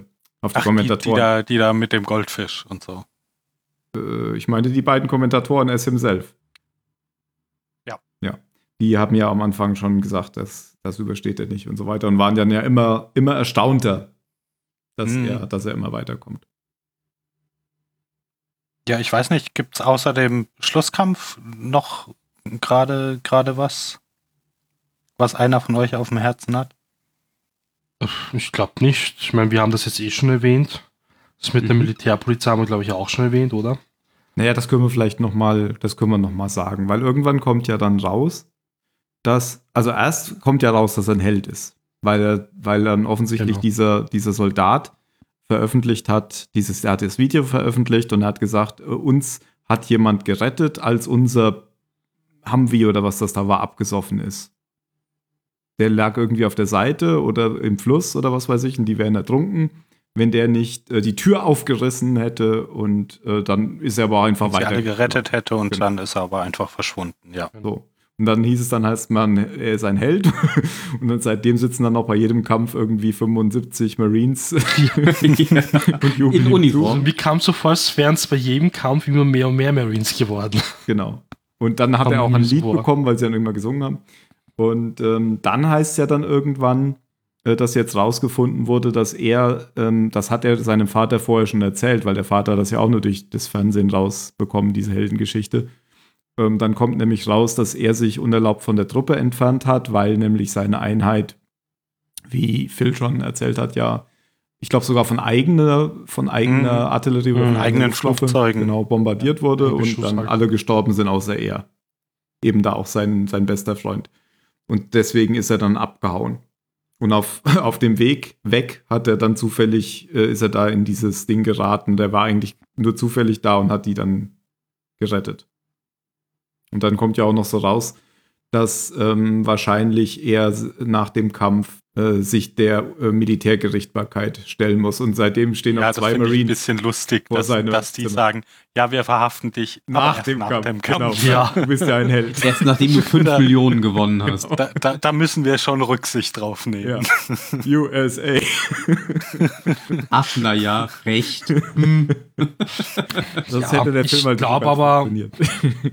die, die, Kommentatoren. da, die da mit dem Goldfisch und so. äh, ich meinte die beiden Kommentatoren as himself. Die haben ja am Anfang schon gesagt, dass das übersteht er nicht und so weiter und waren dann ja immer, immer erstaunter, dass, Mhm. er, dass er immer weiterkommt. Ja, ich weiß nicht, gibt es außer dem Schlusskampf noch gerade gerade was, was einer von euch auf dem Herzen hat? Ich glaube nicht. Ich meine, wir haben das jetzt eh schon erwähnt. Das mit der Mhm. Militärpolizei haben wir, glaube ich, auch schon erwähnt, oder? Naja, das können wir vielleicht noch mal, das können wir noch mal sagen, weil irgendwann kommt ja dann raus, dass, also erst kommt ja raus, dass er ein Held ist, weil er, weil dann offensichtlich Genau. dieser, dieser Soldat veröffentlicht hat, dieses, er hat das Video veröffentlicht und er hat gesagt, äh, uns hat jemand gerettet, als unser Humvee oder was das da war, abgesoffen ist. Der lag irgendwie auf der Seite oder im Fluss oder was weiß ich und die wären ertrunken wenn der nicht äh, die Tür aufgerissen hätte und äh, dann ist er aber einfach Wenn sie weiter. alle gerettet hätte und Genau. dann ist er aber einfach verschwunden, ja. So. Und dann hieß es dann heißt man, er ist ein Held. [laughs] Und dann seitdem sitzen dann auch bei jedem Kampf irgendwie 75 Marines [laughs] und jubeln In Uniform. Und mir kam so als wären es bei jedem Kampf immer mehr und mehr Marines geworden. [laughs] Genau. Und dann hat Vom er auch ein Lied Newsboard. bekommen, weil sie dann irgendwann gesungen haben. Und ähm, dann heißt es ja dann irgendwann, äh, dass jetzt rausgefunden wurde, dass er, ähm, das hat er seinem Vater vorher schon erzählt, weil der Vater das ja auch nur durch das Fernsehen rausbekommen, diese Heldengeschichte. Ähm, dann kommt nämlich raus, dass er sich unerlaubt von der Truppe entfernt hat, weil nämlich seine Einheit, wie Phil schon erzählt hat, ja, ich glaube sogar von eigener, von eigener Mhm. Artillerie Mhm. von Eigenen Flugzeugen. genau bombardiert wurde Ja, und dann alle gestorben sind außer er. eben da auch sein, sein bester Freund. Und deswegen ist er dann abgehauen. Und auf, [laughs] auf dem Weg weg hat er dann zufällig, äh, ist er da in dieses Ding geraten. Der war eigentlich nur zufällig da und hat die dann gerettet. Und dann kommt ja auch noch so raus, dass ähm, wahrscheinlich er nach dem Kampf äh, sich der äh, Militärgerichtbarkeit stellen muss. Und seitdem stehen Ja, auch das zwei finde ich ein Marines bisschen lustig, vor dass, dass die Zimmer. sagen, ja, wir verhaften dich nach, dem, nach Kampf. dem Genau. Kampf. Ja. Du bist ja ein Held. Erst nachdem du 5 Oder- Millionen gewonnen hast. Da, da, da müssen wir schon Rücksicht drauf nehmen. Ja. USA. Ach, na ja, recht. Sonst Ja, hätte der Film halt glaub nicht aber- funktioniert.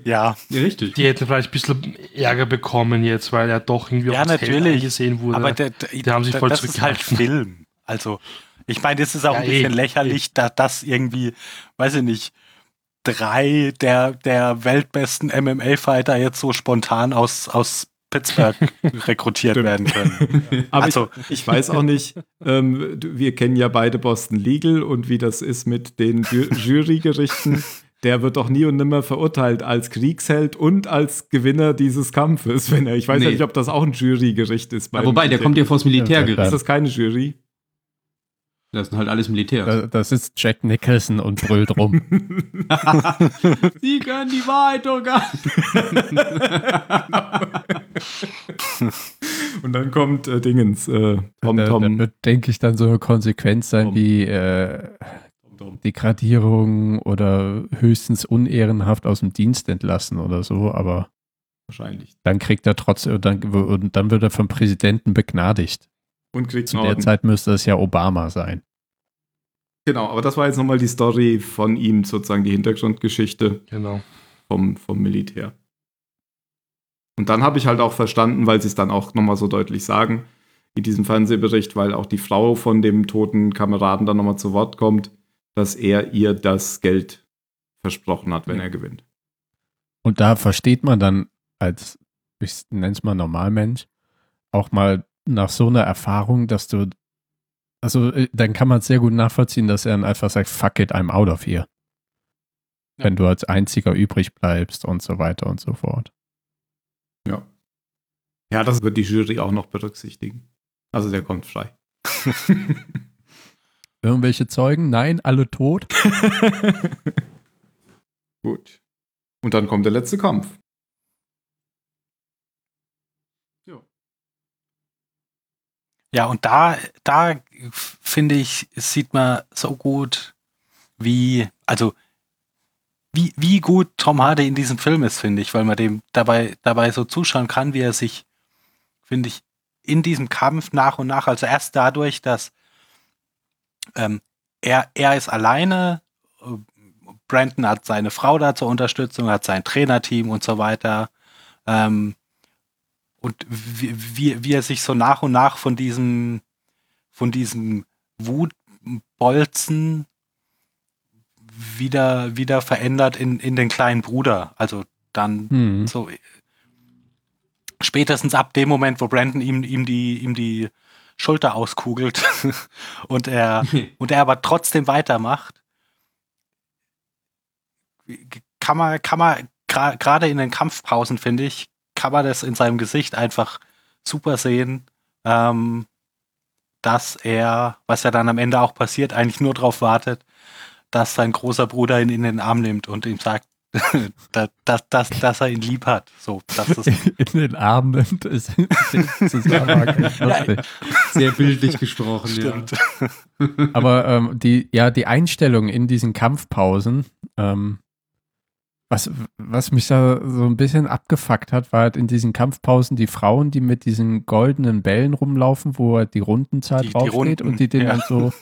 Ja, [laughs] Ja, richtig. Die hätten vielleicht ein bisschen Ärger bekommen jetzt, weil er doch irgendwie Ja, natürlich. eingesehen wurde. aber der, der, Die haben sich der- voll das ist halt. Film. Also, ich meine, das ist auch Ja, ein bisschen eh, lächerlich, da das irgendwie, weiß ich nicht, drei der, der weltbesten MMA-Fighter jetzt so spontan aus, aus Pittsburgh [laughs] rekrutiert Stimmt. werden können. [laughs] Aber Also- ich, ich weiß auch nicht, ähm, wir kennen ja beide Boston Legal und wie das ist mit den Ju [laughs] Jurygerichten. Der wird doch nie und nimmer verurteilt als Kriegsheld und als Gewinner dieses Kampfes, wenn er. Ich weiß ja Nee. nicht, ob das auch ein Jurygericht ist. Ja, wobei, der kommt ja vors Ist Militärgericht. das keine Jury? Das sind halt alles Militärs. Da- Das ist Jack Nicholson und brüllt rum. [laughs] [laughs] Sie können die Wahrheit doch gar Und dann kommt äh, Dingens, äh, Tom da, da Tom. wird, denke ich, dann so eine Konsequenz sein Tom. wie äh, Tom, Tom. Degradierung oder höchstens unehrenhaft aus dem Dienst entlassen oder so, aber Wahrscheinlich. dann kriegt er trotzdem, dann, und dann wird er vom Präsidenten begnadigt. Und kriegt Zu der. Zeit müsste es ja Obama sein. Genau, aber das war jetzt nochmal die Story von ihm, sozusagen die Hintergrundgeschichte. genau. vom, vom Militär. Und dann habe ich halt auch verstanden, weil sie es dann auch nochmal so deutlich sagen, in diesem Fernsehbericht, weil auch die Frau von dem toten Kameraden dann nochmal zu Wort kommt, dass er ihr das Geld versprochen hat, wenn er gewinnt. Und da versteht man dann als, ich nenne es mal Normalmensch, auch mal nach so einer Erfahrung, dass du, also äh, dann kann man es sehr gut nachvollziehen, dass er dann einfach sagt, fuck it, I'm out of here. Ja. Wenn du als einziger übrig bleibst und so weiter und so fort. Ja. Ja, das wird die Jury auch noch berücksichtigen. Also der kommt frei. [laughs] [laughs] Irgendwelche Zeugen? Nein, alle tot? [laughs] Gut. Und dann kommt der letzte Kampf. Ja, und da, da finde ich, sieht man so gut, wie, also, wie, wie gut Tom Hardy in diesem Film ist, finde ich, weil man dem dabei, dabei so zuschauen kann, wie er sich, finde ich, in diesem Kampf nach und nach, also erst dadurch, dass ähm, er, er ist alleine, Brandon hat seine Frau da zur Unterstützung, hat sein Trainerteam und so weiter. Ähm, und wie, wie, wie er sich so nach und nach von diesem, von diesem Wutbolzen wieder, wieder verändert in, in den kleinen Bruder. Also dann Hm. so spätestens ab dem Moment, wo Brandon ihm, ihm die, ihm die Schulter auskugelt [laughs] und er, [laughs] und er aber trotzdem weitermacht, kann man, kann man gerade in den Kampfpausen, finde ich, kann man das in seinem Gesicht einfach super sehen, ähm, dass er, was ja dann am Ende auch passiert, eigentlich nur darauf wartet, dass sein großer Bruder ihn in den Arm nimmt und ihm sagt, [laughs] dass, dass, dass, dass er ihn lieb hat. So, das ist, [laughs] in den Arm nimmt. Ist. Sehr bildlich gesprochen, stimmt. ja. Aber ähm, die, ja, die Einstellung in diesen Kampfpausen, ähm, was, was mich da so ein bisschen abgefuckt hat, war halt in diesen Kampfpausen die Frauen, die mit diesen goldenen Bällen rumlaufen, wo halt die Rundenzahl Die- draufsteht und die den ja. dann so,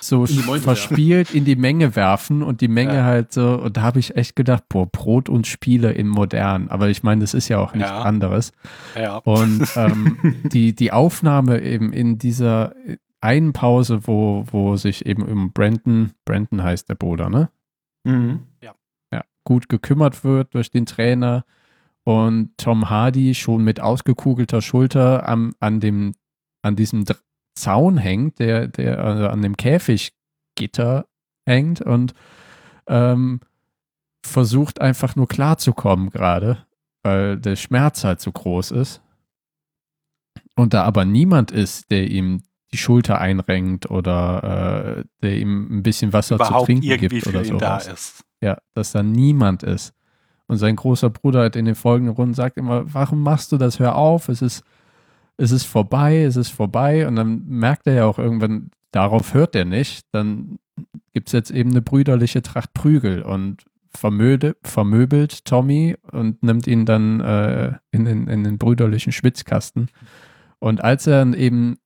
so Mäuse verspielt in die Menge werfen und die Menge Ja. halt so, und da habe ich echt gedacht, boah, Brot und Spiele im Modern. Aber ich meine, das ist ja auch nichts Ja. anderes. Ja. Und ähm, [laughs] die, die Aufnahme eben in dieser einen Pause, wo, wo sich eben um Brandon, Brandon heißt der Bruder, ne? Mhm. Ja, gut gekümmert wird durch den Trainer und Tom Hardy schon mit ausgekugelter Schulter am, an dem, an diesem Zaun hängt, der, der also an dem Käfiggitter hängt und ähm, versucht einfach nur klarzukommen gerade. weil der Schmerz halt so groß ist. Und da aber niemand ist, der ihm die Schulter einrenkt oder äh, der ihm ein bisschen Wasser zu Überhaupt trinken irgendwie gibt oder ihn da ist. Ja, dass da niemand ist. Und sein großer Bruder hat in den folgenden Runden sagt immer, warum machst du das? Hör auf, es ist, es ist vorbei, es ist vorbei. Und dann merkt er ja auch irgendwann, darauf hört er nicht. Dann gibt es jetzt eben eine brüderliche Tracht Prügel und vermöde, vermöbelt Tommy und nimmt ihn dann äh, in, den, in den brüderlichen Schwitzkasten. Und als er dann eben,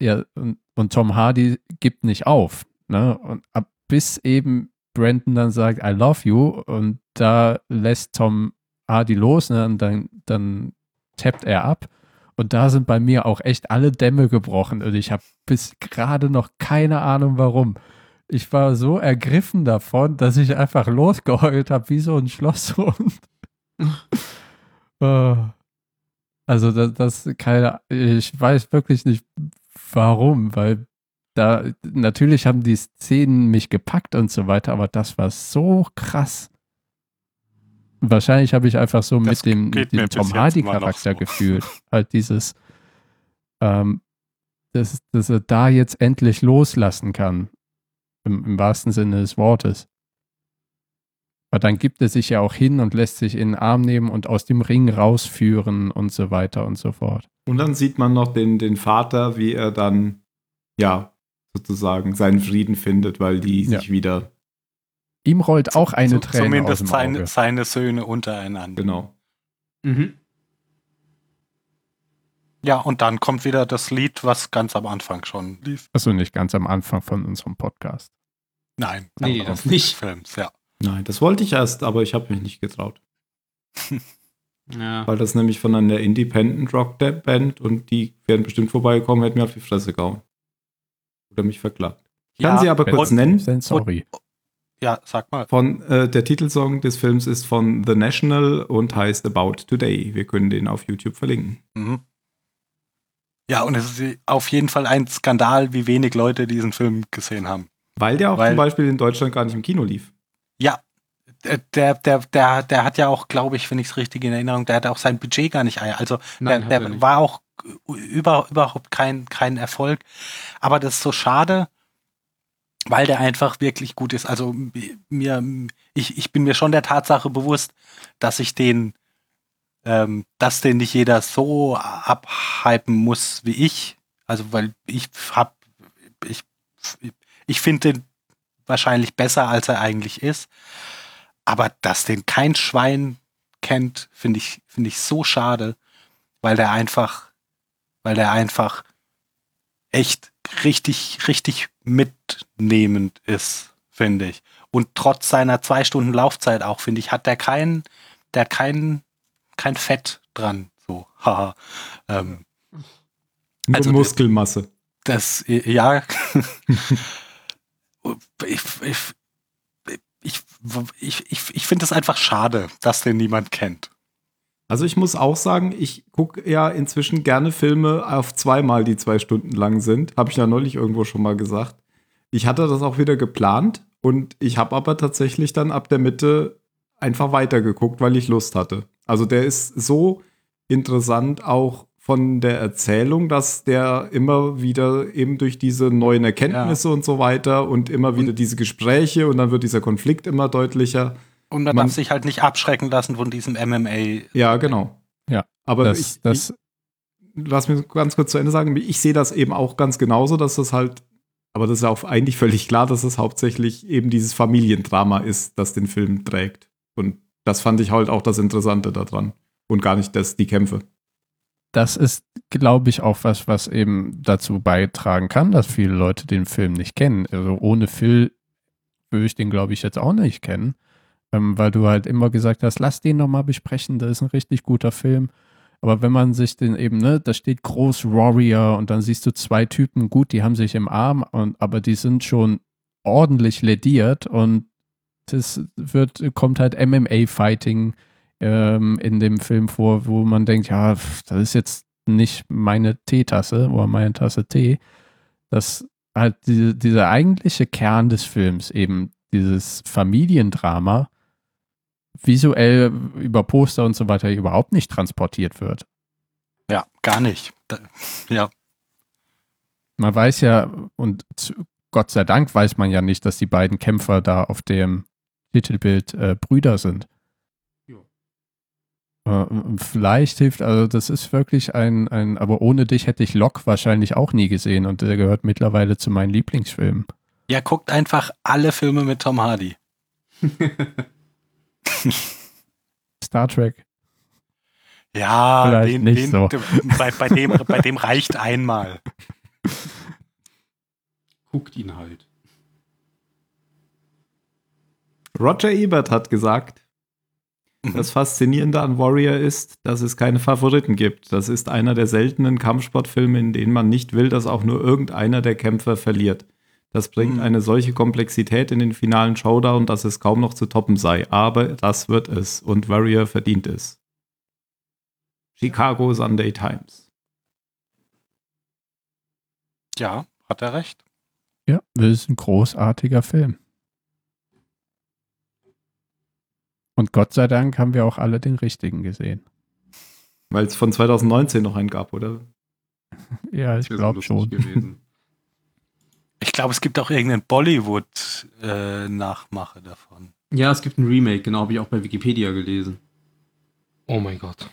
ja, und, und Tom Hardy gibt nicht auf, ne? Und ab bis eben Brandon dann sagt, I love you, und da lässt Tom Hardy los, ne? Und dann, dann tappt er ab. Und da sind bei mir auch echt alle Dämme gebrochen. Und ich habe bis gerade noch keine Ahnung warum. Ich war so ergriffen davon, dass ich einfach losgeheult habe, wie so ein Schlosshund. [laughs] Äh, also das, das keine, ich weiß wirklich nicht warum, weil da natürlich haben die Szenen mich gepackt und so weiter, aber das war so krass. Wahrscheinlich habe ich einfach so Das mit dem, dem Tom jetzt Hardy immer noch Charakter so. gefühlt. Halt dieses, ähm, dass, dass er da jetzt endlich loslassen kann. Im, Im wahrsten Sinne des Wortes. Aber dann gibt er sich ja auch hin und lässt sich in den Arm nehmen und aus dem Ring rausführen und so weiter und so fort. Und dann sieht man noch den, den Vater, wie er dann, ja, sozusagen seinen Frieden findet, weil die Ja. sich wieder, Ihm rollt auch eine Zu- Träne aus Zumindest dem seine, Auge. seine Söhne untereinander. genau. Mhm. Ja, und dann kommt wieder das Lied, was ganz am Anfang schon lief. Achso, nicht ganz am Anfang von unserem Podcast. Nein, Nee, das Anfang nicht. Films, ja. Nein, das wollte ich erst, aber ich habe mich nicht getraut. [laughs] Ja. Weil das nämlich von einer Independent Rock Band und die wären bestimmt vorbeigekommen, hätten mir auf die Fresse gehauen. Oder mich verklagt. Ich kann Ja, sie aber kurz und- nennen. Then sorry. Ja, sag mal. Von, äh, der Titelsong des Films ist von The National und heißt About Today. Wir können den auf YouTube verlinken. Mhm. Ja, und es ist auf jeden Fall ein Skandal, wie wenig Leute diesen Film gesehen haben. Weil der auch Weil- zum Beispiel in Deutschland gar nicht im Kino lief. Ja, äh, der, der, der, der hat ja auch, glaube ich, wenn ich es richtig in Erinnerung, der hat auch sein Budget gar nicht ein. Also Nein, der, er der nicht. war auch über, überhaupt kein, kein Erfolg. Aber das ist so schade, weil der einfach wirklich gut ist. Also mir, ich, ich bin mir schon der Tatsache bewusst, dass ich den, ähm, dass den nicht jeder so abhypen muss wie ich. Also weil ich hab, ich, ich finde den wahrscheinlich besser, als er eigentlich ist. Aber dass den kein Schwein kennt, finde ich, finde ich so schade, weil der einfach, weil der einfach echt richtig, richtig mitnehmend ist, finde ich. Und trotz seiner zwei Stunden Laufzeit auch, finde ich, hat der kein, der hat kein, kein Fett dran. So, [laughs] haha. ähm, Also Muskelmasse. das, ja. [laughs] ich, ich, ich, ich, ich, ich finde es einfach schade, dass den niemand kennt. Also ich muss auch sagen, ich gucke ja inzwischen gerne Filme auf zweimal, die zwei Stunden lang sind. Habe ich ja neulich irgendwo schon mal gesagt. Ich hatte das auch wieder geplant und ich habe aber tatsächlich dann ab der Mitte einfach weitergeguckt, weil ich Lust hatte. Also der ist so interessant auch von der Erzählung, dass der immer wieder eben durch diese neuen Erkenntnisse und so weiter und immer wieder diese Gespräche und dann wird dieser Konflikt immer deutlicher. Und man, Man- darf sich halt nicht abschrecken lassen von diesem MMA. Ja, genau. Ja, aber Das, ich, das, lass mich ganz kurz zu Ende sagen, ich sehe das eben auch ganz genauso, dass das halt, aber das ist ja auch eigentlich völlig klar, dass es hauptsächlich eben dieses Familiendrama ist, das den Film trägt. Und das fand ich halt auch das Interessante daran. Und gar nicht das, die Kämpfe. das ist, glaube ich, auch was, was eben dazu beitragen kann, dass viele Leute den Film nicht kennen. Also ohne Phil würde ich den, glaube ich, jetzt auch nicht kennen. Ähm, weil du halt immer gesagt hast, lass den nochmal besprechen, das ist ein richtig guter Film. Aber wenn man sich den eben, ne, da steht groß Warrior und dann siehst du zwei Typen, gut, die haben sich im Arm, und, aber die sind schon ordentlich lediert und es wird, kommt halt MMA-Fighting ähm, in dem Film vor, wo man denkt, ja, das ist jetzt nicht meine Teetasse oder meine Tasse Tee. Das halt diese, dieser eigentliche Kern des Films, eben dieses Familiendrama, visuell über Poster und so weiter überhaupt nicht transportiert wird. Ja, gar nicht. Da, ja. Man weiß ja, und Gott sei Dank weiß man ja nicht, dass die beiden Kämpfer da auf dem Titelbild äh, Brüder sind. Äh, vielleicht hilft, also das ist wirklich ein, ein, aber ohne dich hätte ich Locke wahrscheinlich auch nie gesehen und der gehört mittlerweile zu meinen Lieblingsfilmen. Ja, guckt einfach alle Filme mit Tom Hardy. [laughs] [laughs] Star Trek. Ja, Vielleicht den, nicht den, so. bei, bei, dem, bei dem reicht einmal. Guckt ihn halt. Roger Ebert hat gesagt, das Faszinierende an Warrior ist, dass es keine Favoriten gibt. Das ist einer der seltenen Kampfsportfilme, in denen man nicht will, dass auch nur irgendeiner der Kämpfer verliert. Das bringt Mhm. eine solche Komplexität in den finalen Showdown, dass es kaum noch zu toppen sei. Aber das wird es und Warrior verdient es. Chicago Sunday Times. Ja, hat er recht. Ja, das ist ein großartiger Film. Und Gott sei Dank haben wir auch alle den richtigen gesehen. Weil es von 2019 noch einen gab, oder? [laughs] Ja, ich glaube schon. Gewesen. Ich glaube, es gibt auch irgendeinen Bollywood-Nachmache davon. Ja, es gibt ein Remake, genau, habe ich auch bei Wikipedia gelesen. Oh mein Gott.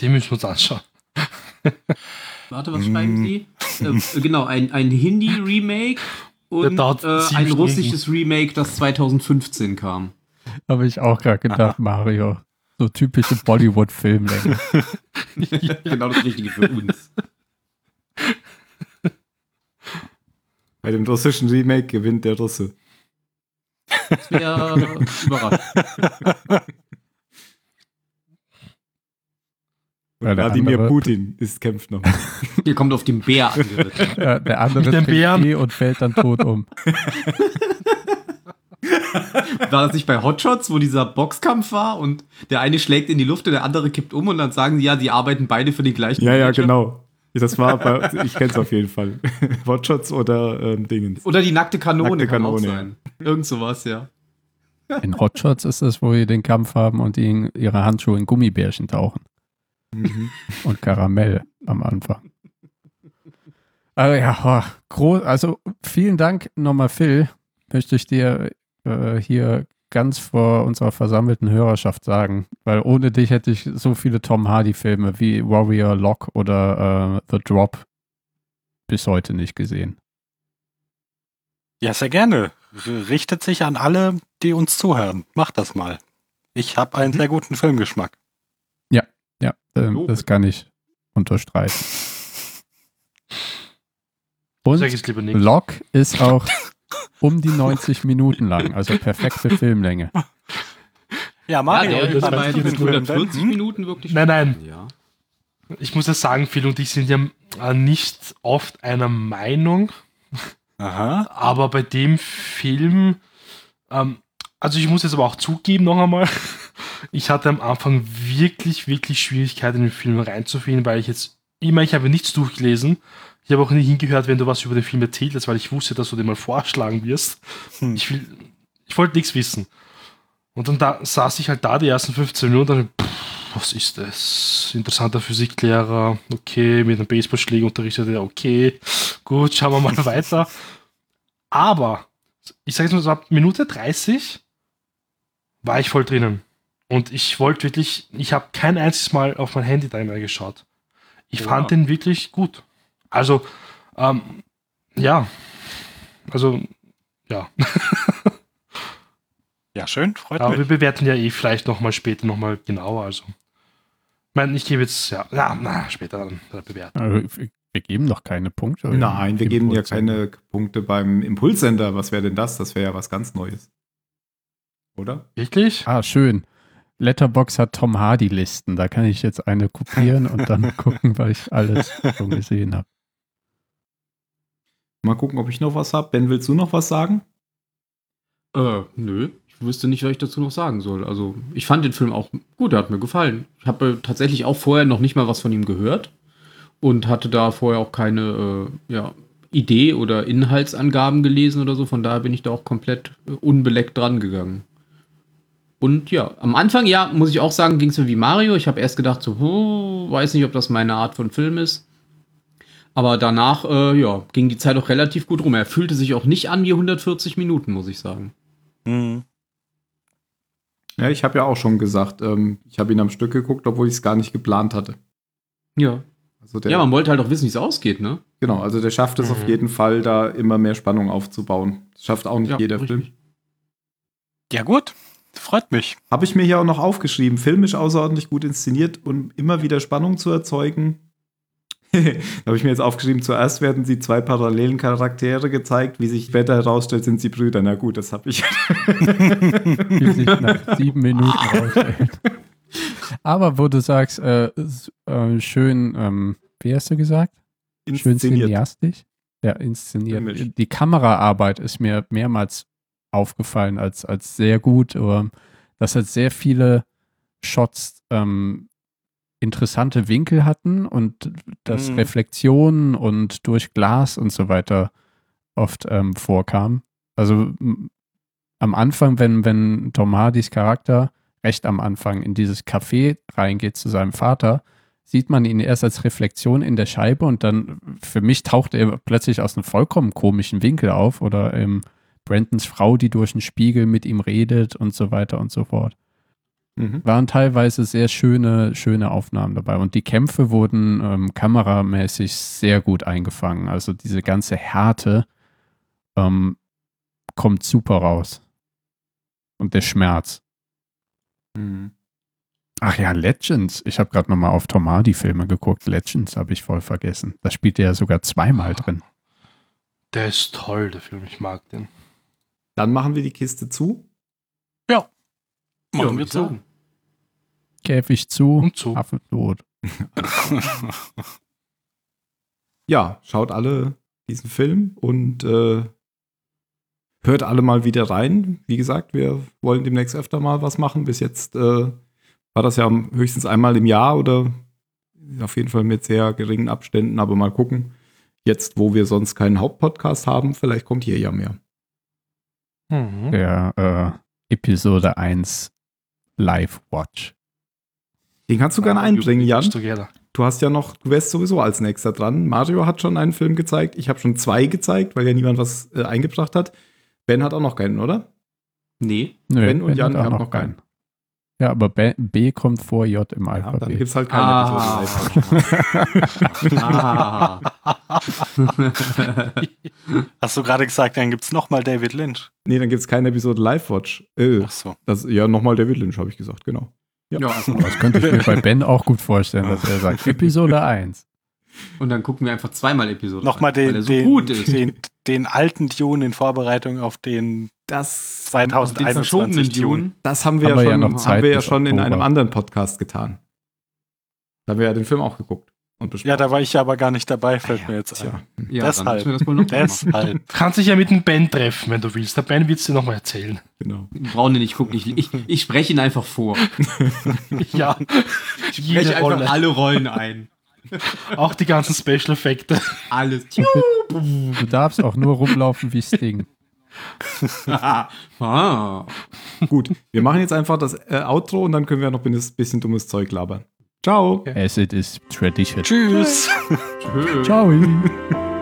Den müssen wir uns anschauen. [laughs] Warte, was Mm. schreiben Sie? äh, genau, ein, ein Hindi-Remake [laughs] und äh, ein russisches Remake, das 2015 kam. Habe ich auch gerade gedacht, Mario. So typische Bollywood-Filmlänge. [laughs] genau das Richtige für uns. Bei dem russischen Remake gewinnt der Russe. Das wäre überrascht. Ja, der Wladimir Putin ist kämpft noch. Ihr kommt auf den Bär angeritten. [laughs] Ja, der andere den Bären. Tee und fällt dann tot um. [laughs] War das nicht bei Hotshots, wo dieser Boxkampf war und der eine schlägt in die Luft und der andere kippt um und dann sagen sie, ja, die arbeiten beide für den gleichen ja, ja, Manager? genau. Das war bei, ich kenn's auf jeden Fall. [laughs] Watchots oder ähm, Dingens. Oder die nackte Kanone Nackte kann auch Kanone, sein. Irgend sowas, ja. In Hotshots ist das, wo die den Kampf haben und die in ihre Handschuhe in Gummibärchen tauchen. Mhm. Und Karamell am Anfang. Also ja, oh, groß, also vielen Dank nochmal, Phil. Möchte ich dir äh, hier ganz vor unserer versammelten Hörerschaft sagen, weil ohne dich hätte ich so viele Tom Hardy-Filme wie Warrior, Lock oder äh, The Drop bis heute nicht gesehen. Ja, sehr gerne. Richtet sich an alle, die uns zuhören. Macht das mal. Ich habe einen sehr guten Filmgeschmack. Ja, ähm, Lobe. das kann ich unterstreichen. Und. Lock ist auch [laughs] um die 90 Minuten lang, also perfekte Filmlänge. Ja, Ja, Mario, der wie ist fandest bei du den Film denn? 140 Hm? Minuten wirklich. Nein, nein. Ja. Ich muss ja sagen, Phil und ich sind ja äh, nicht oft einer Meinung, Aha. aber bei dem Film, ähm, also ich muss jetzt aber auch zugeben noch einmal, ich hatte am Anfang wirklich, wirklich Schwierigkeiten in den Film reinzufinden, weil ich jetzt immer, ich habe nichts durchgelesen. Ich habe auch nicht hingehört, wenn du was über den Film erzählt hast, weil ich wusste, dass du den mal vorschlagen wirst. Hm. Ich, will, ich wollte nichts wissen. Und dann da, saß ich halt da die ersten 15 Minuten und dachte, pff, was ist das? Interessanter Physiklehrer, okay, mit einem Baseballschläger unterrichtet er, okay, gut, schauen wir mal [laughs] weiter. Aber, ich sage jetzt mal so, ab Minute 30 war ich voll drinnen. Und ich wollte wirklich, ich habe kein einziges Mal auf mein Handy da mehr geschaut. Ich Wow. fand den wirklich gut. Also, ähm, ja, also, ja. Ja, schön, freut Aber wir mich. bewerten ja eh vielleicht nochmal später nochmal genauer. Also, ich meine, ich gebe jetzt, ja, ja na, später dann bewerten. Also, wir- wir geben doch keine Punkte. Nein, wir geben ja keine Punkte beim Impulssender. Was wäre denn das? Das wäre ja was ganz Neues. Oder? Wirklich? Ah, schön. Letterbox hat Tom Hardy Listen. Da kann ich jetzt eine kopieren und dann [laughs] gucken, weil ich alles schon gesehen habe. Mal gucken, ob ich noch was habe. Ben, willst du noch was sagen? Äh, nö. Ich wüsste nicht, was ich dazu noch sagen soll. Also, ich fand den Film auch gut, der hat mir gefallen. Ich habe äh, tatsächlich auch vorher noch nicht mal was von ihm gehört und hatte da vorher auch keine äh, ja, Idee oder Inhaltsangaben gelesen oder so. Von daher bin ich da auch komplett äh, unbeleckt dran gegangen. Und ja, am Anfang, ja, muss ich auch sagen, ging es mir wie Mario. Ich habe erst gedacht, so, hm, weiß nicht, ob das meine Art von Film ist. Aber danach, äh, ja, ging die Zeit auch relativ gut rum. Er fühlte sich auch nicht an wie 140 Minuten, muss ich sagen. Mhm. Ja, ich habe ja auch schon gesagt, ähm, ich habe ihn am Stück geguckt, obwohl ich es gar nicht geplant hatte. Ja. Also der, Ja, man wollte halt auch wissen, wie es ausgeht, ne? genau, also der schafft es auf Mhm. jeden Fall, da immer mehr Spannung aufzubauen. Das schafft auch nicht Ja, jeder richtig. Film. Ja, gut. Freut mich. Habe ich mir hier auch noch aufgeschrieben. Filmisch außerordentlich gut inszeniert, um immer wieder Spannung zu erzeugen. [laughs] da habe ich mir jetzt aufgeschrieben, zuerst werden sie zwei parallelen Charaktere gezeigt, wie sich später herausstellt, sind sie Brüder. Na gut, das habe ich. [laughs] wie sich nach sieben Minuten [laughs] rausstellt. Aber wo du sagst, äh, äh, schön, ähm, wie hast du gesagt? Schön cineastisch? Ja, inszeniert. Filmisch. Die Kameraarbeit ist mir mehrmals aufgefallen als, als sehr gut. Ähm, dass halt sehr viele Shots ähm, interessante Winkel hatten und dass Mhm. Reflexionen und durch Glas und so weiter oft ähm, vorkam. Also am Anfang, wenn, wenn Tom Hardys Charakter recht am Anfang in dieses Café reingeht zu seinem Vater, sieht man ihn erst als Reflexion in der Scheibe und dann für mich taucht er plötzlich aus einem vollkommen komischen Winkel auf oder ähm, Brentons Frau, die durch den Spiegel mit ihm redet und so weiter und so fort. Mhm. Waren teilweise sehr schöne, schöne Aufnahmen dabei und die Kämpfe wurden ähm, kameramäßig sehr gut eingefangen. Also diese ganze Härte ähm, kommt super raus. Und der Schmerz. Mhm. Ach ja, Legends. Ich habe gerade nochmal auf Tom Hardy-Filme geguckt. Legends habe ich voll vergessen. Da spielt er ja sogar zweimal drin. Der ist toll, der Film. Ich mag den. Dann machen wir die Kiste zu. Machen würd wir sagen. Käfig zu, Und so. Affe tot. Ja, schaut alle diesen Film und äh, hört alle mal wieder rein. Wie gesagt, wir wollen demnächst öfter mal was machen. Bis jetzt äh, war das ja höchstens einmal im Jahr oder auf jeden Fall mit sehr geringen Abständen, aber mal gucken. Jetzt, wo wir sonst keinen Hauptpodcast haben, vielleicht kommt hier ja mehr. Mhm. Der äh, Episode 1 Live-Watch. Den kannst du gerne einbringen, Jan. Du hast ja noch, du wärst sowieso als nächster dran. Mario hat schon einen Film gezeigt. Ich habe schon zwei gezeigt, weil ja niemand was äh, eingebracht hat. Ben hat auch noch keinen, oder? Nee. Nö, Ben und Ben Jan, habt noch keinen. Ja, aber B, B kommt vor J im Ja, dann Alphabet. gibt es halt keine Ah. Episode live. Ah. [laughs] Hast du gerade gesagt, dann gibt es nochmal David Lynch. Nee, dann gibt es keine Episode Live-Watch. Äh, Ach so. das, ja, nochmal David Lynch, habe ich gesagt, genau. Ja, [laughs] Das könnte ich mir bei Ben auch gut vorstellen, dass er sagt, Episode 1. und dann gucken wir einfach zweimal Episoden. Nochmal rein, weil den, so den, gut ist. den, den alten Dune in Vorbereitung auf den Das, den 2021 verschobenen Dune. Dune. das haben wir Aber ja ja schon, noch haben wir ja schon in einem anderen Podcast getan. Da haben wir ja den Film auch geguckt und besprochen. Ja, da war ich ja aber gar nicht dabei, fällt mir jetzt Tja. ein. Ja, Deshalb. dann müssen wir das wohl noch machen. Deshalb. [laughs] Kannst dich ja mit dem Ben treffen, wenn du willst. Der Ben wird es dir nochmal erzählen. Genau. Wir brauchen den nicht gucken. Ich, ich, ich spreche ihn einfach vor. [laughs] ja. Ich spreche einfach Rolle. alle Rollen ein. [laughs] Auch die ganzen Special Effekte. Alles. Du darfst auch nur rumlaufen wie Sting. ah. Gut, wir machen jetzt einfach das äh, Outro und dann können wir noch ein bisschen dummes Zeug labern. Ciao. As it is tradition. Tschüss. Tschö. Ciao. [laughs]